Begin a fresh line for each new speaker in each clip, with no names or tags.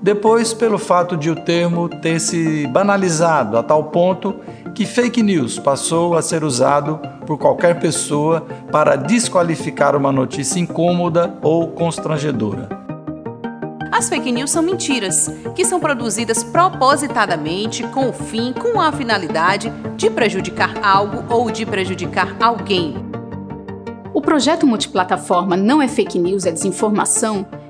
Depois, pelo fato de o termo ter se banalizado a tal ponto que fake news passou a ser usado por qualquer pessoa para desqualificar uma notícia incômoda ou constrangedora.
As fake news são mentiras, que são produzidas propositadamente com o fim, com a finalidade de prejudicar algo ou de prejudicar alguém.
O projeto multiplataforma Não é Fake News, é Desinformação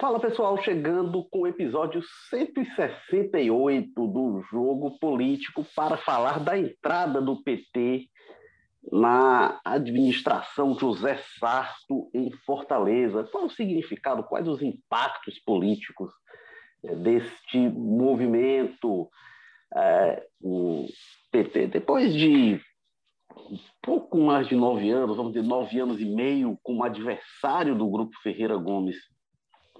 Fala pessoal, chegando com o episódio 168 do Jogo Político para falar da entrada do PT na administração José Sarto em Fortaleza. Qual o significado, quais os impactos políticos eh, deste movimento? É, o PT, depois de pouco mais de nove anos, vamos dizer, nove anos e meio, como adversário do Grupo Ferreira Gomes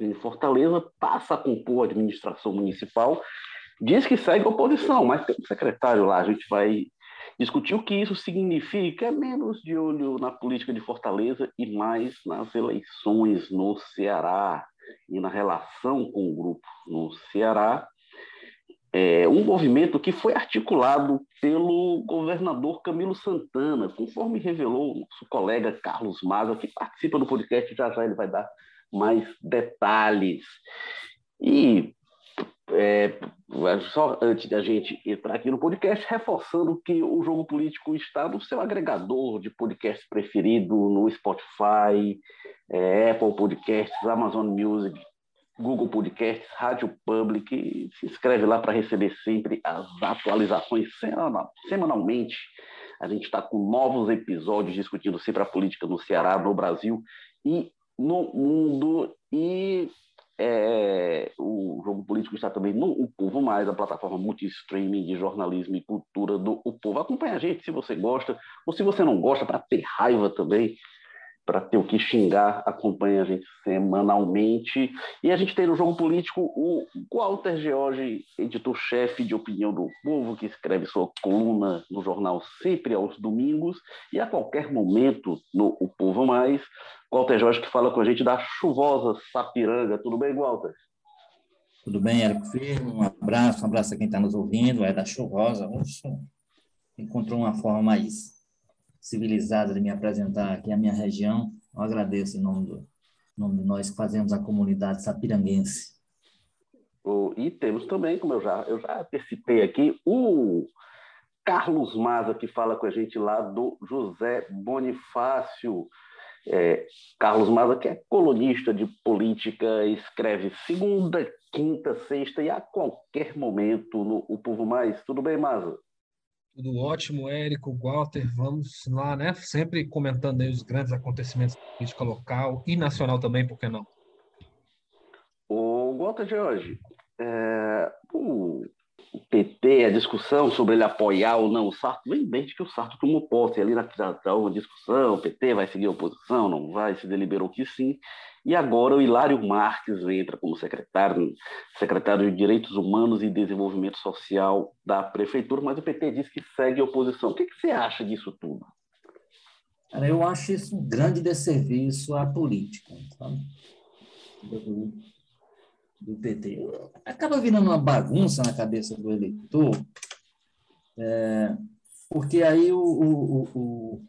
em Fortaleza, passa a compor a administração municipal, diz que segue oposição, mas tem um secretário lá, a gente vai discutir o que isso significa, é menos de olho na política de Fortaleza e mais nas eleições no Ceará e na relação com o grupo no Ceará. É um movimento que foi articulado pelo governador Camilo Santana, conforme revelou nosso colega Carlos Maza, que participa do podcast, já já ele vai dar mais detalhes. E é, só antes da gente entrar aqui no podcast, reforçando que o Jogo Político está no seu agregador de podcast preferido, no Spotify, é, Apple Podcasts, Amazon Music, Google Podcasts, Rádio Public. Se inscreve lá para receber sempre as atualizações semanalmente. A gente está com novos episódios discutindo sempre a política no Ceará, no Brasil e no mundo e é, o jogo político está também no O Povo Mais, a plataforma multi-streaming de jornalismo e cultura do O Povo. Acompanhe a gente se você gosta, ou se você não gosta, para ter raiva também, para ter o que xingar, acompanhe a gente semanalmente. E a gente tem no Jogo Político o Walter George, editor-chefe de opinião do povo, que escreve sua coluna no jornal sempre aos domingos e a qualquer momento no O Povo Mais. Walter Jorge que fala com a gente da chuvosa Sapiranga. Tudo bem, Walter?
Tudo bem, Érico Firmo? Um abraço, um abraço a quem está nos ouvindo. É da chuvosa. Encontrou uma forma mais civilizada de me apresentar aqui a minha região. Eu agradeço em nome, do, em nome de nós que fazemos a comunidade sapiranguense.
e temos também, como eu já, eu já antecipei aqui, o Carlos Maza, que fala com a gente lá do José Bonifácio. É, Carlos Maza, que é colunista de política, escreve segunda, quinta, sexta e a qualquer momento no O Povo Mais. Tudo bem, Maza?
Tudo ótimo, Érico, Walter, vamos lá, né? Sempre comentando os grandes acontecimentos da política local e nacional também, por que não?
O Walter hoje, é, o PT, a discussão sobre ele apoiar ou não o Sarto, vem desde que o Sarto tomou posse ali na uma discussão, o PT vai seguir a oposição, não vai, se deliberou que sim, e agora o Hilário Marques entra como secretário, secretário de Direitos Humanos e Desenvolvimento Social da Prefeitura, mas o PT diz que segue a oposição. O que, que você acha disso tudo?
Cara, eu acho isso um grande desserviço à política. Sabe? Do PT. Acaba virando uma bagunça na cabeça do eleitor, é, porque aí o, o, o,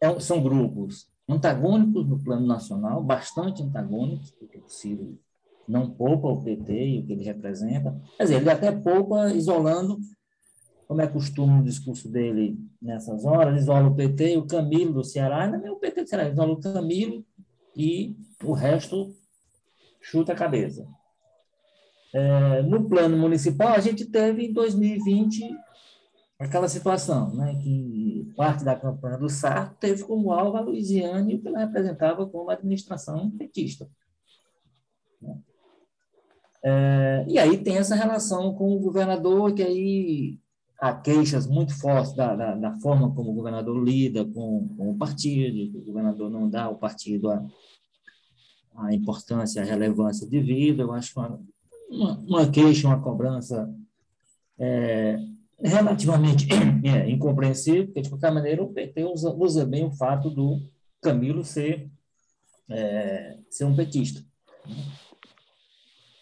é, são grupos antagônicos no plano nacional, bastante antagônicos, porque o Ciro não poupa o PT e o que ele representa. Quer dizer, ele até poupa isolando, como é costume no discurso dele nessas horas, isola o PT o Camilo do Ceará, não é o PT do Ceará, isola o Camilo e o resto chuta a cabeça. É, no plano municipal, a gente teve em 2020 aquela situação, né, que parte da campanha do Sarto teve como alvo a Luiziane, que ela representava como administração petista. É, e aí tem essa relação com o governador, que aí há queixas muito fortes da, da, da forma como o governador lida com, com, o partido, que o governador não dá ao partido a, a importância, a relevância devida. Eu acho uma, uma, uma queixa, uma cobrança é, relativamente é, incompreensível, porque, de qualquer maneira, o PT usa, usa bem o fato do Camilo ser, é, ser um petista.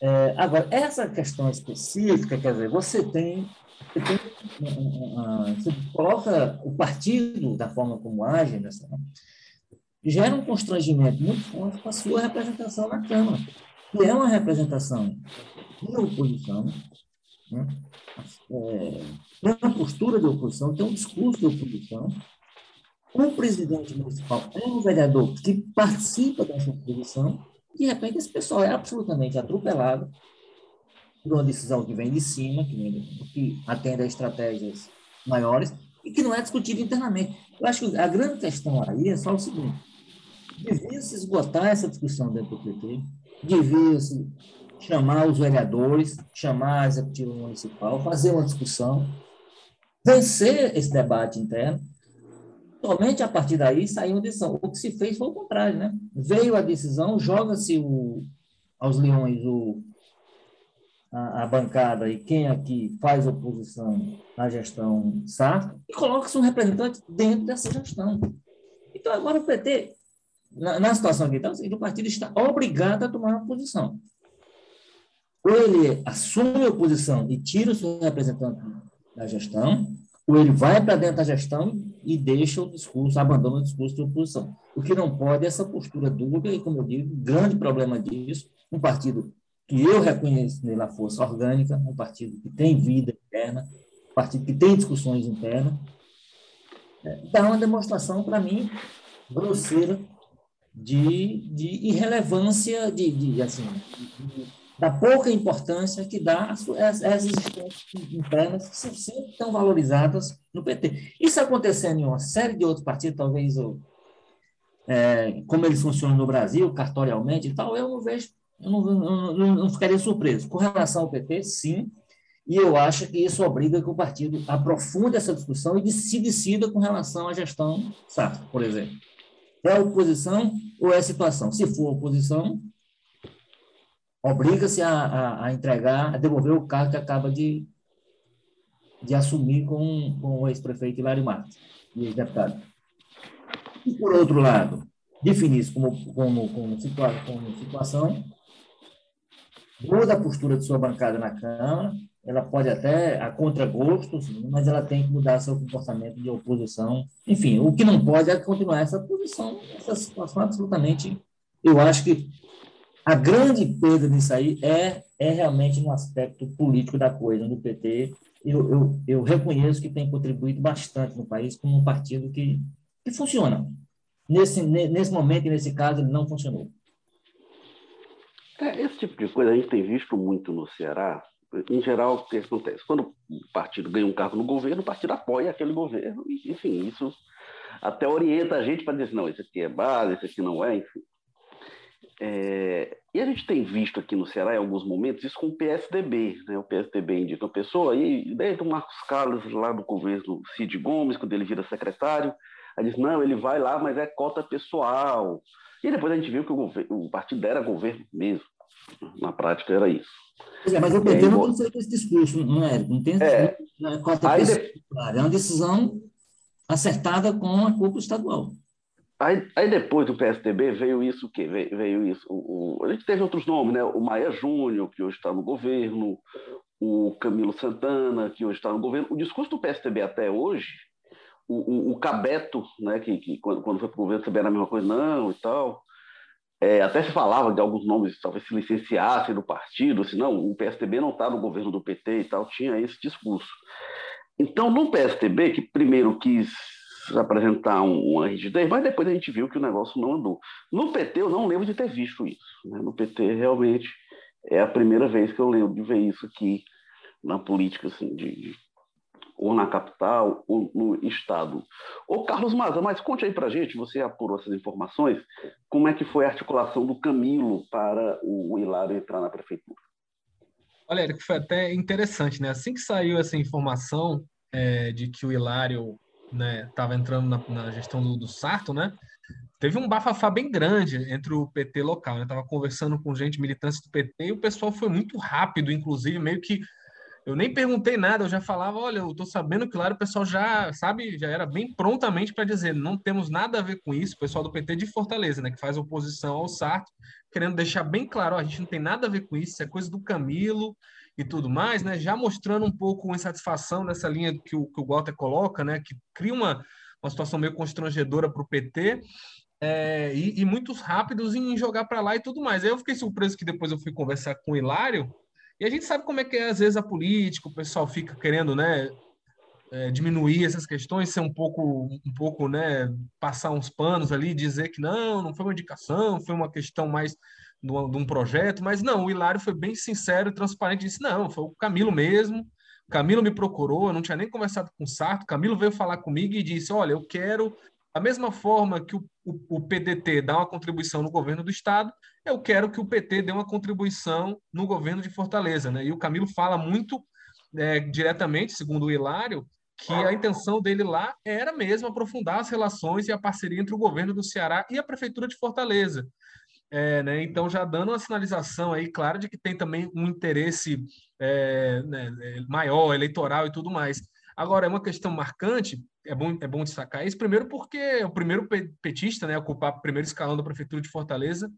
É, agora, essa questão específica, quer dizer, você tem, você, tem, você coloca o partido da forma como age, nessa, né, gera um constrangimento muito forte com a sua representação na Câmara, que é uma representação de oposição, né? é, tem uma postura de oposição, tem um discurso de oposição. O presidente municipal é um vereador que participa dessa oposição, de repente esse pessoal é absolutamente atropelado por uma decisão que vem de cima, que, vem, que atende a estratégias maiores e que não é discutida internamente. Eu acho que a grande questão aí é só o seguinte: devia se esgotar essa discussão dentro do PT, devia se chamar os vereadores, chamar a executiva municipal, fazer uma discussão, vencer esse debate interno, somente a partir daí sair uma decisão. O que se fez foi o contrário, né? Veio a decisão, joga-se aos leões o, a, a, bancada e quem aqui faz oposição na gestão SAF e coloca-se um representante dentro dessa gestão. Então, agora o PT, na, na situação que está, o partido está obrigado a tomar uma posição. Ou ele assume a oposição e tira o seu representante da gestão, ou ele vai para dentro da gestão e deixa o discurso, abandona o discurso de oposição. O que não pode é essa postura dúbia, e, como eu digo, grande problema disso, um partido que eu reconheço nele a força orgânica, um partido que tem vida interna, um partido que tem discussões internas, é, dá uma demonstração, para mim, grosseira de, de irrelevância, de, de assim, de, da pouca importância que dá às, existências internas que são sempre tão valorizadas no PT. Isso acontecendo em uma série de outros partidos, talvez o, é, como eles funcionam no Brasil, cartorialmente e tal, eu não vejo, eu não, não, não, não ficaria surpreso. Com relação ao PT, sim, e eu acho que isso obriga que o partido aprofunde essa discussão e se decida com relação à gestão Sarto, por exemplo. É oposição ou é situação? Se for oposição, obriga-se a, a, a, entregar, a devolver o cargo que acaba de, de assumir com, com o ex-prefeito Hilário Marques e ex-deputado. E, por outro lado, definir isso como, como, como, situa como situação, muda a postura de sua bancada na Câmara, ela pode até, a contragosto, mas ela tem que mudar seu comportamento de oposição. Enfim, o que não pode é continuar essa posição, essa situação absolutamente. Eu acho que a grande perda disso aí é, é realmente no aspecto político da coisa. No PT, eu, eu, eu reconheço que tem contribuído bastante no país como um partido que, que funciona. Nesse, nesse momento e nesse caso, ele não funcionou.
É, esse tipo de coisa a gente tem visto muito no Ceará. Em geral, o que acontece? Quando o partido ganha um cargo no governo, o partido apoia aquele governo. Enfim, isso até orienta a gente para dizer, não, isso aqui é base, isso aqui não é, enfim. É, e a gente tem visto aqui no Ceará, em alguns momentos, isso com o PSDB. Né? O PSDB indica uma pessoa, e desde o Marcos Carlos, lá do governo Cid Gomes, quando ele vira secretário, aí diz, não, ele vai lá, mas é cota pessoal. E depois a gente viu que o, governo, o partido era governo mesmo. Na prática era isso.
É, mas o PT aí, não feito esse discurso, não é? Não tem é, cota pessoal. É uma decisão acertada com a culpa estadual.
Aí, aí, depois do PSDB veio isso que veio, veio, isso. O, o, a gente teve outros nomes, né? O Maia Júnior, que hoje está no governo, o Camilo Santana, que hoje está no governo. O discurso do PSDB até hoje, o, o, o Cabeto, né? Que, que quando, quando foi para o governo também era a mesma coisa, não e tal. É, até se falava de alguns nomes, talvez se licenciassem do partido, se não, o PSDB não está no governo do PT e tal, tinha esse discurso. Então, no PSDB, que primeiro quis apresentar uma rigidez, mas depois a gente viu que o negócio não andou. No PT, eu não lembro de ter visto isso. Né? No PT, realmente, é a primeira vez que eu lembro de ver isso aqui na política, assim, de ou na capital, ou no estado. Ô Carlos Maza, mas conte aí para gente, você apurou essas informações, como é que foi a articulação do Camilo para o Hilário entrar na prefeitura?
Olha, Eric, foi até interessante, né? Assim que saiu essa informação é, de que o Hilário estava né, entrando na, na, gestão do, do Sarto, né? Teve um bafafá bem grande entre o PT local, né? Tava conversando com gente militante do PT e o pessoal foi muito rápido, inclusive meio que eu nem perguntei nada, eu já falava, olha, eu tô sabendo que lá o pessoal já, sabe, já era bem prontamente para dizer, não temos nada a ver com isso, o pessoal do PT de Fortaleza, né, que faz oposição ao Sarto, querendo deixar bem claro, ó, a gente não tem nada a ver com isso, isso é coisa do Camilo e tudo mais, né, já mostrando um pouco insatisfação nessa linha que o, que o Walter coloca, né, que cria uma, uma situação meio constrangedora para o PT, é, e, e muitos rápidos em jogar para lá e tudo mais. Aí eu fiquei surpreso que depois eu fui conversar com o Hilário, e a gente sabe como é que é, às vezes, a política, o pessoal fica querendo, né, é, diminuir essas questões, ser um pouco, um pouco, né, passar uns panos ali, dizer que não, não foi uma indicação, foi uma questão mais de um, projeto, mas não, o Hilário foi bem sincero e transparente, disse, não, foi o Camilo mesmo, Camilo me procurou, eu não tinha nem conversado com o Sarto, Camilo veio falar comigo e disse, olha, eu quero, da mesma forma que o, o, o PDT dá uma contribuição no governo do Estado, eu quero que o PT dê uma contribuição no governo de Fortaleza. Né? E o Camilo fala muito é, diretamente, segundo o Hilário, que a intenção dele lá era mesmo aprofundar as relações e a parceria entre o governo do Ceará e a prefeitura de Fortaleza. É, né, então, já dando uma sinalização aí, claro, de que tem também um interesse é, né, é, maior, eleitoral e tudo mais. Agora, é uma questão marcante, é bom, é bom destacar isso, primeiro porque é o primeiro petista né, a ocupar o primeiro escalão da Prefeitura de Fortaleza,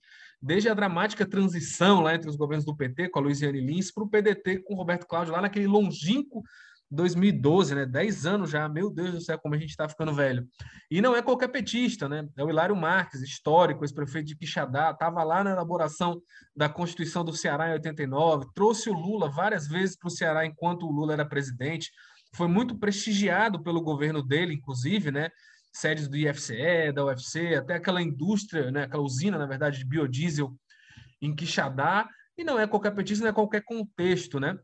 desde a dramática transição lá entre os governos do PT, com a Luiziane Lins, para o PDT com o Roberto Cláudio, lá naquele longínquo 2012, né? 10 anos já, meu Deus do céu, como a gente está ficando velho. E não é qualquer petista, né? É o Hilário Marques, histórico, ex-prefeito de Quixadá, estava lá na elaboração da Constituição do Ceará em 89, trouxe o Lula várias vezes para o Ceará enquanto o Lula era presidente, foi muito prestigiado pelo governo dele, inclusive, né? Sedes do IFCE, da UFC, até aquela indústria, né? aquela usina, na verdade, de biodiesel em Quixadá, e não é qualquer petista, não é qualquer contexto, né?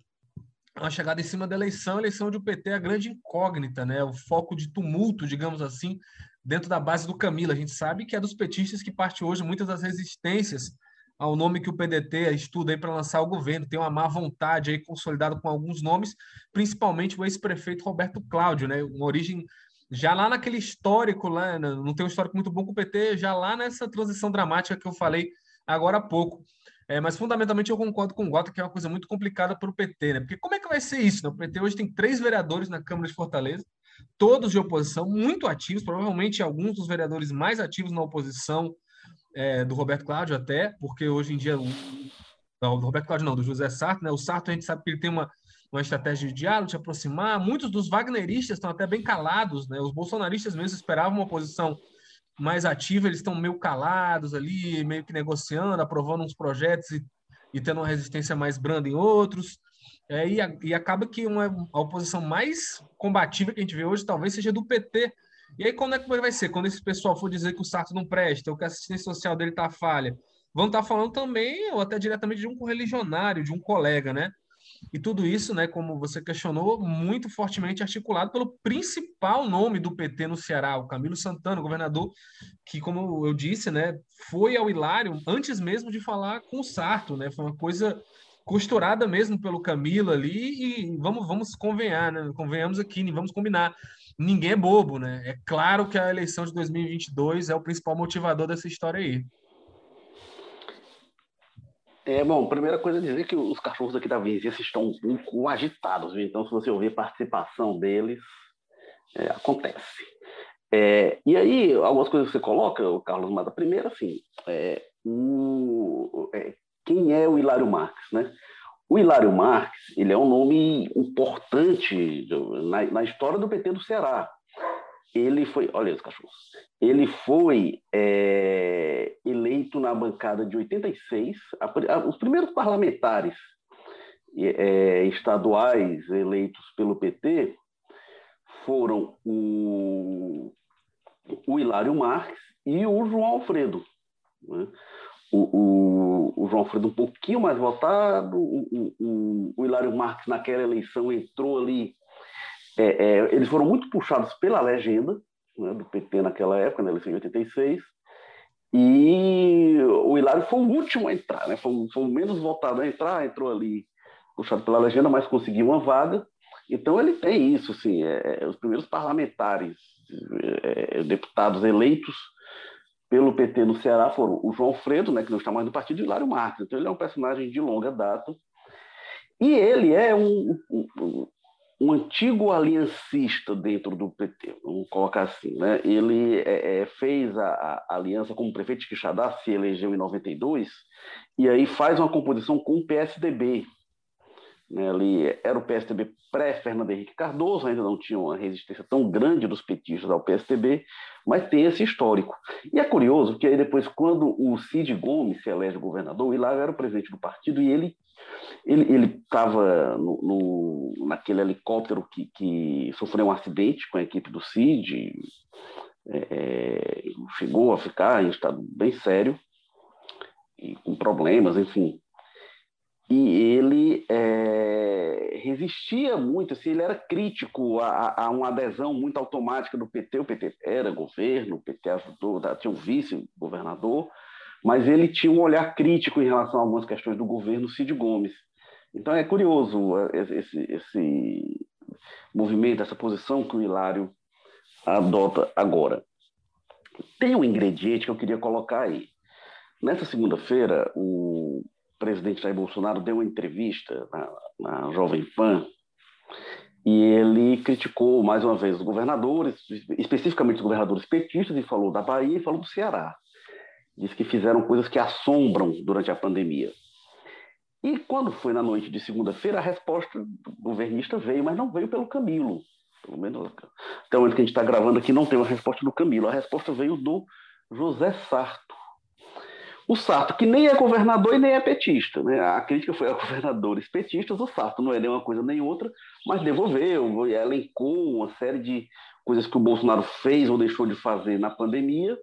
a chegada em cima da eleição, a eleição de o PT é a grande incógnita, né? O foco de tumulto, digamos assim, dentro da base do Camilo. A gente sabe que é dos petistas que parte hoje muitas das resistências ao nome que o PDT estuda aí para lançar o governo. Tem uma má vontade aí consolidada com alguns nomes, principalmente o ex-prefeito Roberto Cláudio, né? Uma origem já lá naquele histórico lá, né? não tem um histórico muito bom com o PT, já lá nessa transição dramática que eu falei agora há pouco. É, mas fundamentalmente eu concordo com o Gota que é uma coisa muito complicada para o PT, né? Porque como é que vai ser isso? Né? O PT hoje tem três vereadores na Câmara de Fortaleza, todos de oposição, muito ativos, provavelmente alguns dos vereadores mais ativos na oposição é, do Roberto Cláudio até, porque hoje em dia o, não, do Roberto Cláudio não, do José Sarto, né? O Sarto a gente sabe que ele tem uma, uma estratégia de diálogo, de aproximar. Muitos dos wagneristas estão até bem calados, né? Os bolsonaristas mesmo esperavam uma posição mais ativa, eles estão meio calados ali, meio que negociando, aprovando uns projetos e, e tendo uma resistência mais branda em outros. É, e, e, acaba que uma, a oposição mais combativa que a gente vê hoje talvez seja do PT. E aí, quando é que vai ser? Quando esse pessoal for dizer que o Sarto não presta, ou que a assistência social dele está falha, vão estar tá falando também, ou até diretamente, de um correligionário, de um colega, né? E tudo isso, né, como você questionou, muito fortemente articulado pelo principal nome do PT no Ceará, o Camilo Santana, governador, que, como eu disse, né, foi ao Hilário antes mesmo de falar com o Sarto, né? Foi uma coisa costurada mesmo pelo Camilo ali e vamos vamos convenhar, né? Convenhamos aqui, vamos combinar. Ninguém é bobo, né? É claro que a eleição de 2022 é o principal motivador dessa história aí.
É, bom, primeira coisa é dizer que os cachorros aqui da vizinhança estão um pouco agitados, viu? então se você ouvir participação deles, é, acontece. É, e aí, algumas coisas que você coloca, o Carlos Mata, primeiro, assim, é, o, é, quem é o Hilário Marques, né? O Hilário Marques, ele é um nome importante na, na história do PT do Ceará. Ele foi, olha os cachorros, ele foi é, eleito na bancada de 86, a, a, os primeiros parlamentares é, estaduais eleitos pelo PT foram o, o Hilário Marques e o João Alfredo. Né? O, o, o, João Alfredo um pouquinho mais votado, o, o, o Hilário Marques naquela eleição entrou ali. É, é, eles foram muito puxados pela legenda né, do PT naquela época, na eleição de 86, e o Hilário foi o último a entrar, né? foi, foi o menos votado a entrar, entrou ali puxado pela legenda, mas conseguiu uma vaga. Então ele tem isso, assim, é, é, os primeiros parlamentares, é, deputados eleitos pelo PT no Ceará foram o João Fredo, né, que não está mais no partido, e o Hilário Marques. Então ele é um personagem de longa data. E ele é um, um, um antigo aliancista dentro do PT, vamos colocar assim. Né? Ele é, é, fez a, a, aliança com o prefeito de Quixadá, se elegeu em 92, e aí faz uma composição com o PSDB, né, ali era o PSDB pré-Fernando Henrique Cardoso, ainda não tinha uma resistência tão grande dos petistas ao PSDB, mas tem esse histórico. E é curioso que aí depois, quando o Cid Gomes se elege governador, o Hilário era o presidente do partido e ele ele estava no, no, naquele helicóptero que, que, sofreu um acidente com a equipe do Cid, é, é chegou a ficar em estado bem sério, e com problemas, enfim e ele é, resistia muito, assim, ele era crítico a, a, uma adesão muito automática do PT. O PT era governo, o PT ajudou, tinha um vice-governador, mas ele tinha um olhar crítico em relação a algumas questões do governo Cid Gomes. Então é curioso esse, esse movimento, essa posição que o Hilário adota agora. Tem um ingrediente que eu queria colocar aí. Nessa segunda-feira, o presidente Jair Bolsonaro deu uma entrevista na, na Jovem Pan e ele criticou mais uma vez os governadores, especificamente os governadores petistas, e falou da Bahia e falou do Ceará. Diz que fizeram coisas que assombram durante a pandemia. E quando foi na noite de segunda-feira, a resposta do governista veio, mas não veio pelo Camilo. Pelo menos até o momento que a gente está gravando aqui, não tem uma resposta do Camilo. A resposta veio do José Sarto, o Sarto, que nem é governador e nem é petista, né? A crítica foi a governadores petistas, o Sarto não é nem uma coisa nem outra, mas devolveu, elencou uma série de coisas que o Bolsonaro fez ou deixou de fazer na pandemia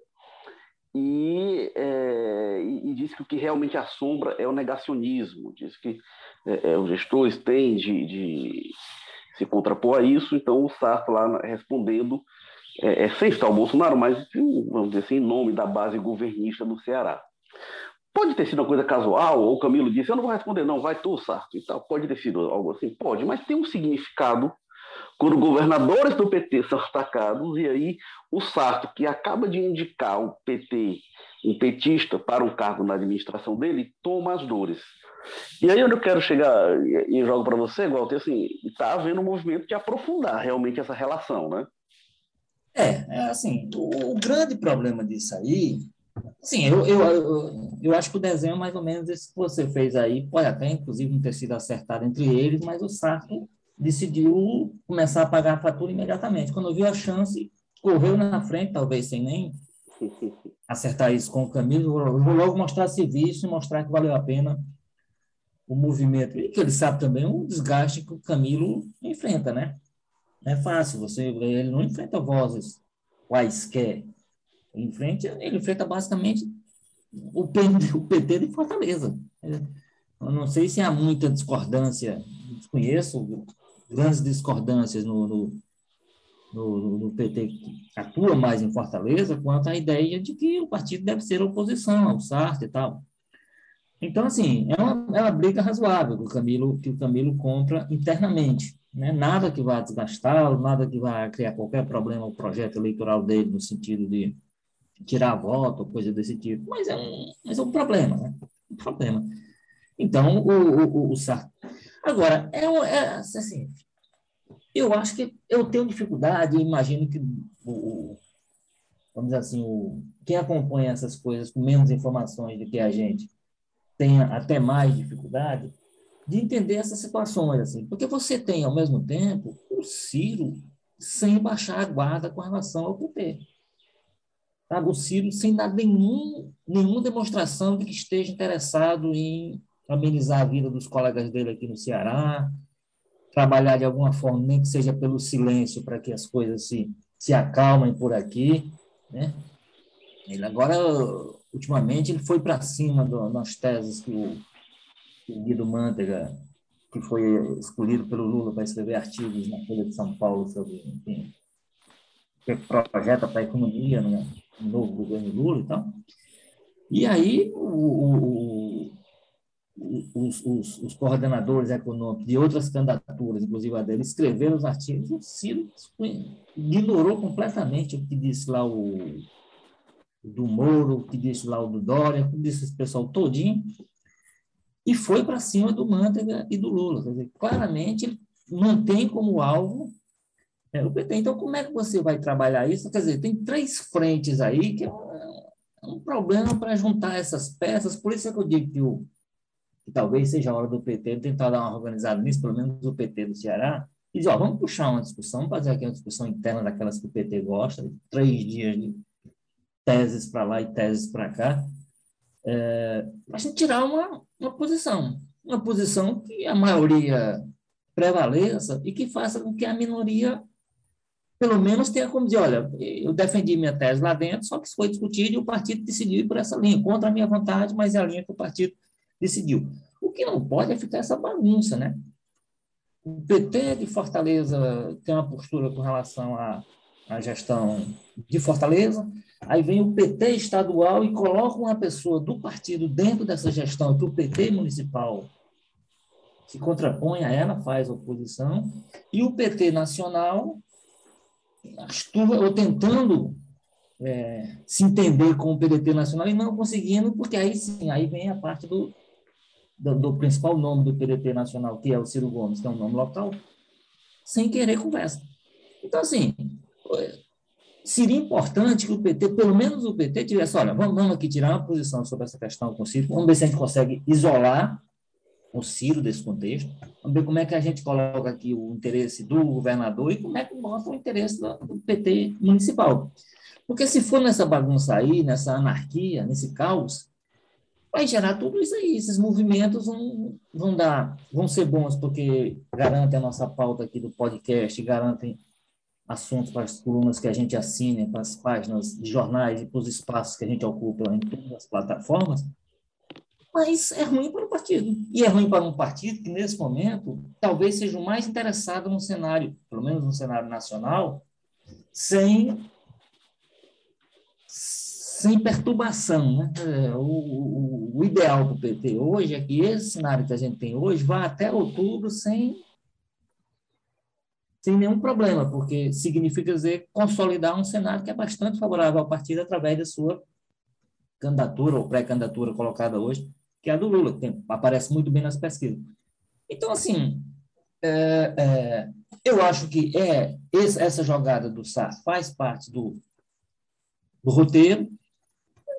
e, é, e, disse que o que realmente assombra é o negacionismo, diz que é, é, os gestores têm de, de, se contrapor a isso, então o Sarto lá respondendo, é, é, sem estar o Bolsonaro, mas vamos dizer assim, em nome da base governista no Ceará. Pode ter sido uma coisa casual, ou o Camilo disse, eu não vou responder, não, vai tu, Sarto, e tal. Pode ter sido algo assim? Pode, mas tem um significado quando governadores do PT são atacados, e aí o Sarto, que acaba de indicar o PT, um petista, para um cargo na administração dele, toma as dores. E aí onde eu quero chegar e jogo para você, Walter, assim, está havendo um movimento de aprofundar realmente essa relação, né?
É, é assim, o, o grande problema disso aí Sim, eu, eu, eu, eu, acho que o desenho, mais ou menos, esse que você fez aí, pode até, inclusive, não ter sido acertado entre eles, mas o Sarto decidiu começar a pagar a fatura imediatamente. Quando viu a chance, correu na frente, talvez sem nem acertar isso com o Camilo, vou logo mostrar serviço e mostrar que valeu a pena o movimento. E que ele sabe também o desgaste que o Camilo enfrenta, né? Não é fácil, você, ele não enfrenta vozes quaisquer, em frente, ele enfrenta basicamente o PT, o PT de Fortaleza. Eu não sei se há muita discordância, desconheço grandes discordâncias no, no, no, no, PT que atua mais em Fortaleza quanto à ideia de que o partido deve ser oposição ao Sartre e tal. Então, assim, é uma, é uma briga razoável que o Camilo, que o Camilo compra internamente. Né? Nada que vá desgastá-lo, nada que vá criar qualquer problema ao projeto eleitoral dele, no sentido de tirar voto, coisa desse tipo. Mas é um, mas é um problema, né? Um problema. Então, o, o, o Sartre. Agora, é, é assim, eu acho que eu tenho dificuldade, imagino que o, vamos dizer assim, o, quem acompanha essas coisas com menos informações do que a gente tenha até mais dificuldade de entender essas situações, assim, porque você tem, ao mesmo tempo, o Ciro sem baixar a guarda com relação ao PT. O Ciro sem dar nenhum, nenhuma demonstração de que esteja interessado em amenizar a vida dos colegas dele aqui no Ceará, trabalhar de alguma forma, nem que seja pelo silêncio, para que as coisas se, se acalmem por aqui. Né? Ele agora, ultimamente, ele foi para cima do, das teses que o, que o Guido Mantega, que foi escolhido pelo Lula para escrever artigos na Folha de São Paulo sobre, enfim, que projeta para a economia no, no novo governo Lula e tal. E aí, o, o, os, os, os, coordenadores econômicos de outras candidaturas, inclusive a dele, escreveram os artigos, o Ciro ignorou completamente o que disse lá o do Moro, o que disse lá o do Dória, o que disse esse pessoal todinho, e foi para cima do Manteiga e do Lula. Quer dizer, claramente, ele mantém como alvo é, o PT. Então, como é que você vai trabalhar isso? Quer dizer, tem três frentes aí que é um, é problema para juntar essas peças, por isso é que eu digo que o que talvez seja a hora do PT tentar dar uma organizada nisso, pelo menos o PT do Ceará, e dizer, ó, vamos puxar uma discussão, fazer aqui uma discussão interna daquelas que o PT gosta, três dias de teses para lá e teses para cá, é, a gente tirar uma, uma posição, uma posição que a maioria prevaleça e que faça com que a minoria, pelo menos, tenha como dizer, olha, eu defendi minha tese lá dentro, só que isso foi discutido e o partido decidiu ir por essa linha, contra a minha vontade, mas é a linha que o partido decidiu. O que não pode é ficar essa bagunça, né? O PT de Fortaleza tem uma postura com relação à, à gestão de Fortaleza, aí vem o PT estadual e coloca uma pessoa do partido dentro dessa gestão, que o PT municipal se contrapõe a ela, faz oposição, e o PT nacional, ou tentando é, se entender com o PDT nacional e não conseguindo, porque aí sim, aí vem a parte do, do, do, principal nome do PDT nacional, que é o Ciro Gomes, que é um nome local, sem querer conversa. Então, assim, seria importante que o PT, pelo menos o PT, tivesse, olha, vamos, vamos aqui tirar uma posição sobre essa questão com o Ciro, vamos ver se a gente consegue isolar Ciro desse contexto, vamos ver como é que a gente coloca aqui o interesse do governador e como é que mostra o interesse do PT municipal. Porque se for nessa bagunça aí, nessa anarquia, nesse caos, vai gerar tudo isso aí. Esses movimentos vão, vão dar, vão ser bons porque garantem a nossa pauta aqui do podcast, garantem assuntos para as colunas que a gente assina, para as páginas de jornais e para os espaços que a gente ocupa em todas as plataformas, mas é ruim para o partido. E é ruim para um partido que, nesse momento, talvez seja o mais interessado no cenário, pelo menos no cenário nacional, sem sem perturbação. Né? É, o, o, o, ideal do PT hoje é que esse cenário que a gente tem hoje vá até outubro sem, sem nenhum problema, porque significa dizer consolidar um cenário que é bastante favorável ao partido através da sua candidatura ou pré-candidatura colocada hoje, que é a do Lula, que tem, aparece muito bem nas pesquisas. Então, assim, é, é, eu acho que é essa jogada do SAR faz parte do, do roteiro,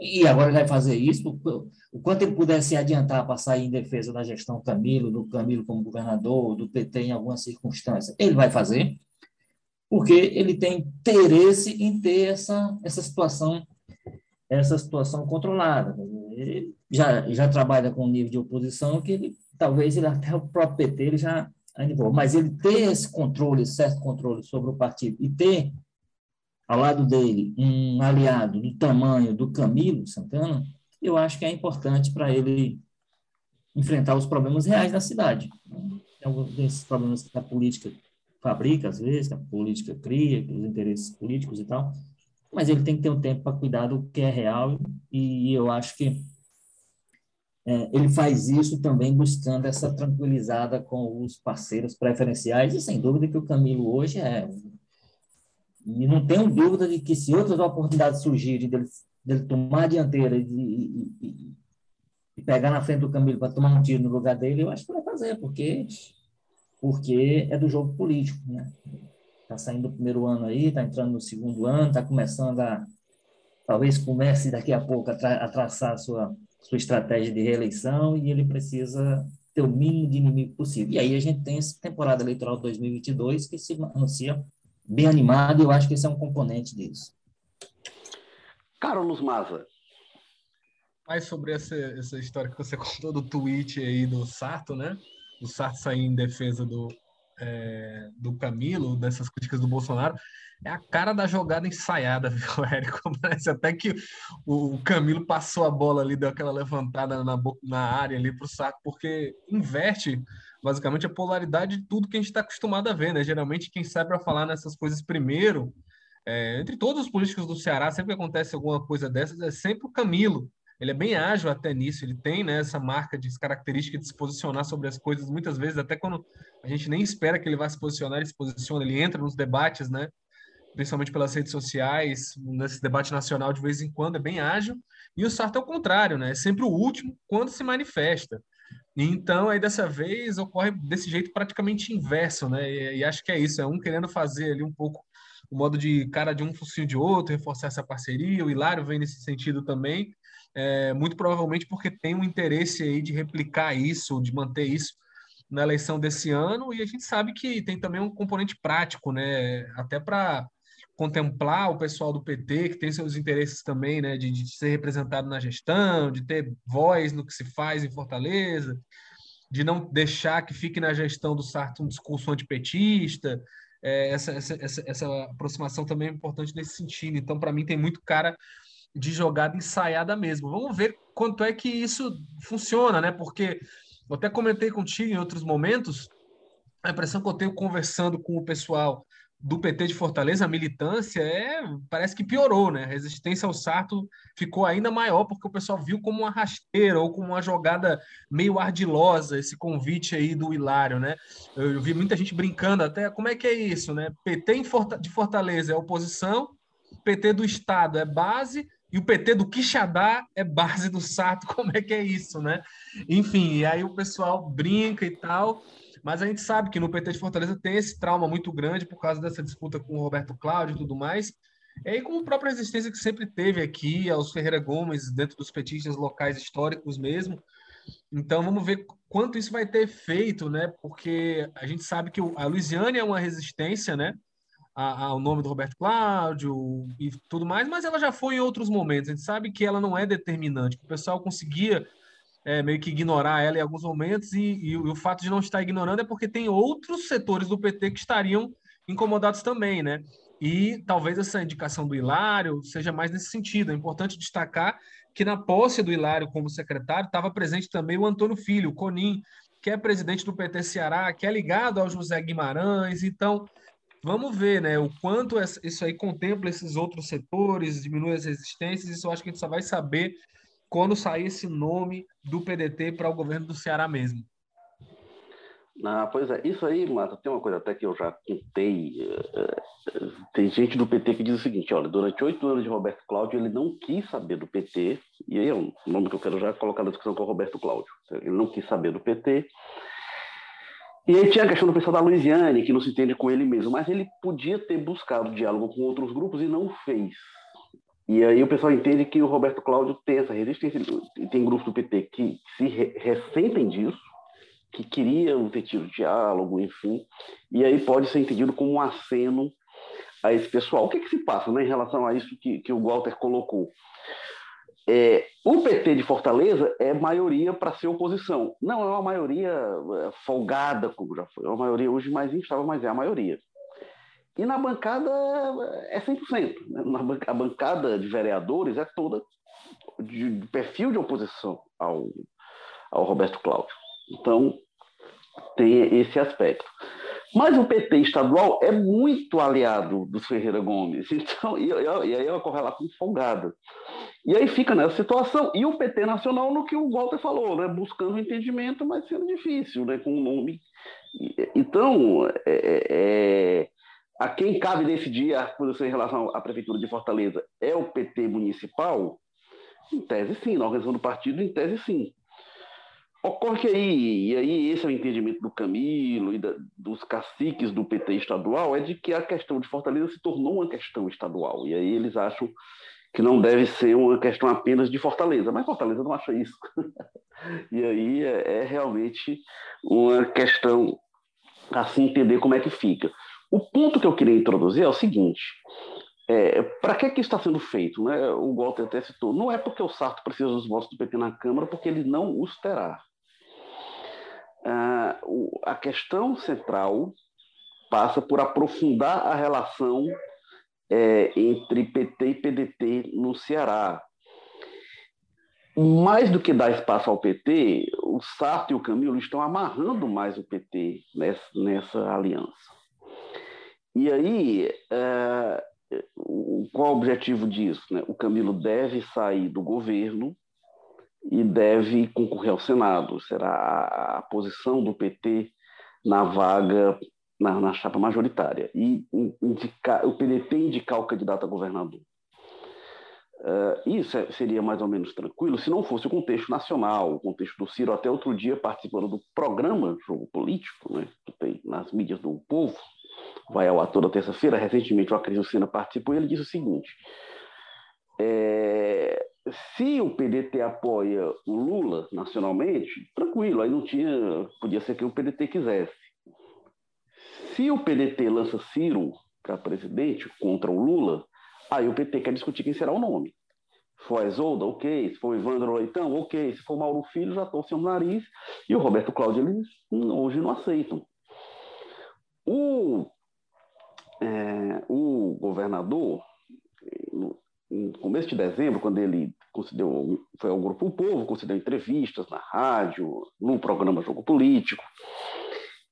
e agora ele vai fazer isso, o quanto ele puder se adiantar para sair em defesa da gestão Camilo, do Camilo como governador, do PT em alguma circunstância, ele vai fazer, porque ele tem interesse em ter essa, essa situação essa situação controlada. Ele já, já trabalha com um nível de oposição que ele, talvez ele, até o próprio PT ele já animou, mas ele ter esse controle, certo controle sobre o partido e ter ao lado dele um aliado do tamanho do Camilo Santana, eu acho que é importante para ele enfrentar os problemas reais da cidade. Alguns desses problemas que a política fabrica, às vezes, que a política cria, os interesses políticos e tal, mas ele tem que ter um tempo para cuidar do que é real, e eu acho que é, ele faz isso também buscando essa tranquilizada com os parceiros preferenciais, e sem dúvida que o Camilo hoje é e não tenho dúvida de que se outras oportunidades surgirem dele, dele tomar a dianteira e, e, e, pegar na frente do Camilo para tomar um tiro no lugar dele, eu acho que vai fazer, porque, porque é do jogo político. Né? Está saindo do primeiro ano aí, está entrando no segundo ano, está começando a, talvez comece daqui a pouco a, tra a traçar a sua, sua estratégia de reeleição e ele precisa ter o mínimo de inimigo possível. E aí a gente tem essa temporada eleitoral 2022 que se anuncia bem animada e eu acho que esse é um componente disso.
Carlos Maza.
Mais sobre essa, essa história que você contou do tweet aí do Sarto, né? O Sarto sair em defesa do, é, do Camilo, dessas críticas do Bolsonaro, é a cara da jogada ensaiada, viu, Érico? Parece até que o Camilo passou a bola ali, deu aquela levantada na, na área ali para o saco, porque inverte basicamente a polaridade de tudo que a gente está acostumado a ver, né? Geralmente quem sai para falar nessas coisas primeiro, é, entre todos os políticos do Ceará, sempre que acontece alguma coisa dessas, é sempre o Camilo. Ele é bem ágil até nisso, ele tem né, essa marca de característica de se posicionar sobre as coisas, muitas vezes, até quando a gente nem espera que ele vá se posicionar, ele se posiciona, ele entra nos debates, né? Principalmente pelas redes sociais, nesse debate nacional de vez em quando, é bem ágil. E o Sarto é o contrário, né? É sempre o último quando se manifesta. Então, aí dessa vez ocorre desse jeito praticamente inverso, né? E, e, acho que é isso, é um querendo fazer ali um pouco o modo de cara de um focinho de outro, reforçar essa parceria. O Hilário vem nesse sentido também é, muito provavelmente porque tem um interesse aí de replicar isso, de manter isso na eleição desse ano, e a gente sabe que tem também um componente prático, né? Até para contemplar o pessoal do PT, que tem seus interesses também, né? De, de, ser representado na gestão, de ter voz no que se faz em Fortaleza, de não deixar que fique na gestão do Sarto um discurso antipetista. É, essa, essa, essa, essa aproximação também é importante nesse sentido. Então, para mim, tem muito cara de jogada ensaiada mesmo. Vamos ver quanto é que isso funciona, né? Porque eu até comentei contigo em outros momentos, a impressão que eu tenho conversando com o pessoal do PT de Fortaleza, a militância é parece que piorou, né? A resistência ao Sarto ficou ainda maior porque o pessoal viu como uma rasteira ou como uma jogada meio ardilosa esse convite aí do Hilário, né? Eu vi muita gente brincando até como é que é isso, né? PT de Fortaleza é oposição, PT do Estado é base e o PT do Quixadá é base do Sato, como é que é isso, né? Enfim, e aí o pessoal brinca e tal, mas a gente sabe que no PT de Fortaleza tem esse trauma muito grande por causa dessa disputa com o Roberto Cláudio e tudo mais. E aí, com a própria resistência que sempre teve aqui, aos Ferreira Gomes, dentro dos petistas locais históricos mesmo. Então, vamos ver quanto isso vai ter efeito, né? Porque a gente sabe que a Luisiana é uma resistência, né? Ao nome do Roberto Cláudio e tudo mais, mas ela já foi em outros momentos. A gente sabe que ela não é determinante, o pessoal conseguia é, meio que ignorar ela em alguns momentos, e, e, e, o fato de não estar ignorando é porque tem outros setores do PT que estariam incomodados também, né? E talvez essa indicação do Hilário seja mais nesse sentido. É importante destacar que na posse do Hilário como secretário estava presente também o Antônio Filho, o Conim, que é presidente do PT Ceará, que é ligado ao José Guimarães. Então, Vamos ver, né, o quanto isso aí contempla esses outros setores, diminui as resistências, isso eu acho que a gente só vai saber quando sair esse nome do PDT para o governo do Ceará mesmo.
Ah, pois é, isso aí, Mata, tem uma coisa até que eu já contei. Uh, tem gente do PT que diz o seguinte: olha, durante oito anos de Roberto Cláudio, ele não quis saber do PT, e aí é um nome que eu quero já colocar na discussão com o Roberto Cláudio. Ele não quis saber do PT, e aí tinha a questão do pessoal da Louisiana, que não se entende com ele mesmo, mas ele podia ter buscado diálogo com outros grupos e não fez. E aí o pessoal entende que o Roberto Cláudio tem essa resistência, tem grupos do PT que se ressentem disso, que queriam ter tido diálogo, enfim, e aí pode ser entendido como um aceno a esse pessoal. O que, que se passa né, em relação a isso que, que o Walter colocou? É, o PT de Fortaleza é maioria para ser oposição. Não é uma maioria é, folgada, como já foi. É uma maioria hoje mais instável, mas é a maioria. E na bancada é 100%. Né? Na a bancada de vereadores é toda de, de perfil de oposição ao, ao Roberto Cláudio. Então, tem esse aspecto. Mas o PT estadual é muito aliado dos Ferreira Gomes, então, e, e aí é uma correlação folgada. E aí fica nessa situação. E o PT nacional, no que o Walter falou, né, buscando entendimento, mas sendo difícil, né, com o nome. Então, é, é, é, a quem cabe decidir a posição em relação à Prefeitura de Fortaleza é o PT municipal? Em tese, sim. Na organização do partido, em tese, sim. Ocorre que aí, e aí esse é o entendimento do Camilo e da, dos caciques do PT estadual, é de que a questão de Fortaleza se tornou uma questão estadual. E aí eles acham que não deve ser uma questão apenas de Fortaleza, mas Fortaleza não acha isso. e aí é, é realmente uma questão assim entender como é que fica. O ponto que eu queria introduzir é o seguinte: é, para que, que está sendo feito? Né? O Walter até citou. Não é porque o Sarto precisa dos votos do PT na Câmara, porque ele não os terá. Ah, o, a questão central passa por aprofundar a relação é, entre PT e PDT no Ceará. Mais do que dar espaço ao PT, o Sarto e o Camilo estão amarrando mais o PT nessa, nessa aliança. E aí, é, qual o objetivo disso? Né? O Camilo deve sair do governo e deve concorrer ao Senado. Será a, a posição do PT na vaga, na, na chapa majoritária. E indicar, o PDT indicar o candidato a governador. Uh, isso é, seria mais ou menos tranquilo se não fosse o contexto nacional, o contexto do Ciro, até outro dia participando do programa Jogo Político, né, que tem nas mídias do Povo, vai ao ator da terça-feira, recentemente o Acris Lucena participou e ele disse o seguinte, é, se o PDT apoia o Lula nacionalmente, tranquilo, aí não tinha, podia ser que o PDT quisesse. Se o PDT lança Ciro para presidente contra o Lula, aí o PT quer discutir quem será o nome. Se for Isolda, ok. Se for Evandro Leitão, ok. Se for Mauro Filho, já torcem o nariz. E o Roberto Cláudio, eles hoje não aceitam. O, é, o governador, no, no começo de dezembro, quando ele concedeu, foi ao Grupo o Povo, concedeu entrevistas na rádio, no programa Jogo Político,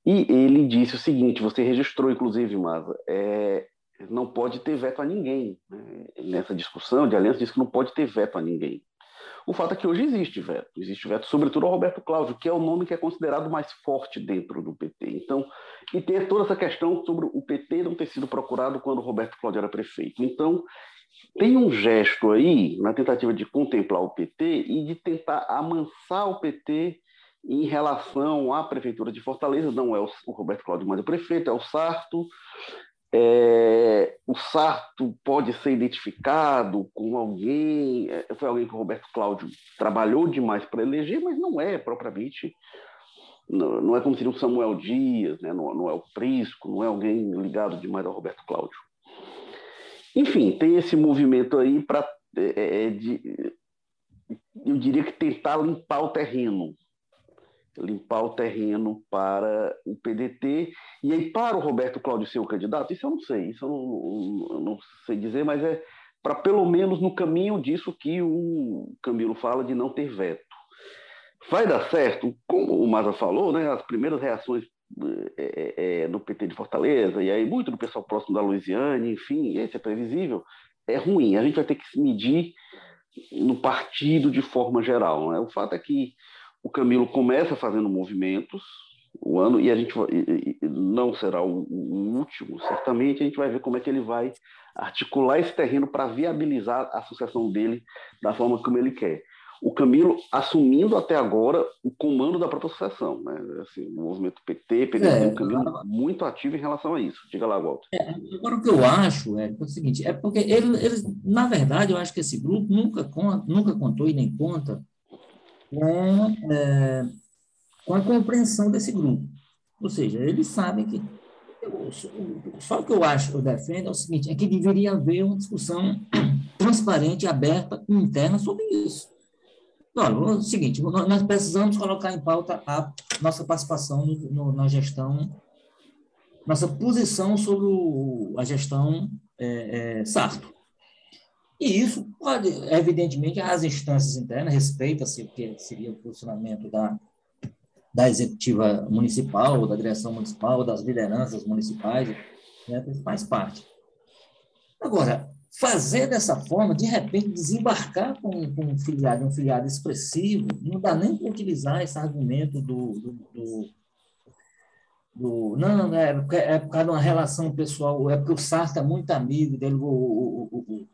e ele disse o seguinte: você registrou, inclusive, Maza, é, não pode ter veto a ninguém. Né? Nessa discussão de aliança, disse que não pode ter veto a ninguém. O fato é que hoje existe veto. Existe veto, sobretudo, ao Roberto Cláudio, que é o nome que é considerado mais forte dentro do PT. Então, e tem toda essa questão sobre o PT não ter sido procurado quando o Roberto Cláudio era prefeito. Então, tem um gesto aí, na tentativa de contemplar o PT e de tentar amansar o PT em relação à Prefeitura de Fortaleza, não é o, Roberto Cláudio mais o prefeito, é o Sarto, é, o Sarto pode ser identificado com alguém, é, foi alguém que o Roberto Cláudio trabalhou demais para eleger, mas não é propriamente, não, não é como seria o Samuel Dias, né? não, não, é o Prisco, não é alguém ligado demais ao Roberto Cláudio. Enfim, tem esse movimento aí para, é, é eu diria que tentar limpar o terreno, limpar o terreno para o PDT. E aí, para o Roberto Cláudio ser o candidato, isso eu não sei, isso eu não, eu não sei dizer, mas é para pelo menos no caminho disso que o Camilo fala de não ter veto. Vai dar certo? Como o Maza falou, né, as primeiras reações é, é, PT de Fortaleza, e aí muito do pessoal próximo da Luiziane, enfim, esse é previsível, é ruim. A gente vai ter que se medir no partido de forma geral. Né? O fato é que o Camilo começa fazendo movimentos o ano e a gente não será o, o último, certamente a gente vai ver como é que ele vai articular esse terreno para viabilizar a associação dele da forma como ele quer. O Camilo assumindo até agora o comando da própria associação, né? Assim, o movimento PT, PT é, o Camilo muito ativo em relação a isso. Diga lá, Walter.
É, agora, o que eu acho é, é o seguinte, é porque eles, eles, na verdade, eu acho que esse grupo nunca, nunca contou e nem conta com, é, com a compreensão desse grupo. Ou seja, eles sabem que. só o que eu acho, eu defendo, é o seguinte: é que deveria haver uma discussão transparente, aberta, interna sobre isso. Olha, o seguinte, nós precisamos colocar em pauta a nossa participação no, no, na gestão, nossa posição sobre o, a gestão é, é, Sarto. E isso pode, evidentemente, as instâncias internas respeita-se o que seria o posicionamento da, da executiva municipal, da direção municipal, das lideranças municipais, né, faz parte. Agora, fazer dessa forma, de repente, desembarcar com, com um filiado, um filiado expressivo, não dá nem para utilizar esse argumento do, do, do, do não, é, é por causa de uma relação pessoal, é porque o Sartre é muito amigo dele, o, o, o,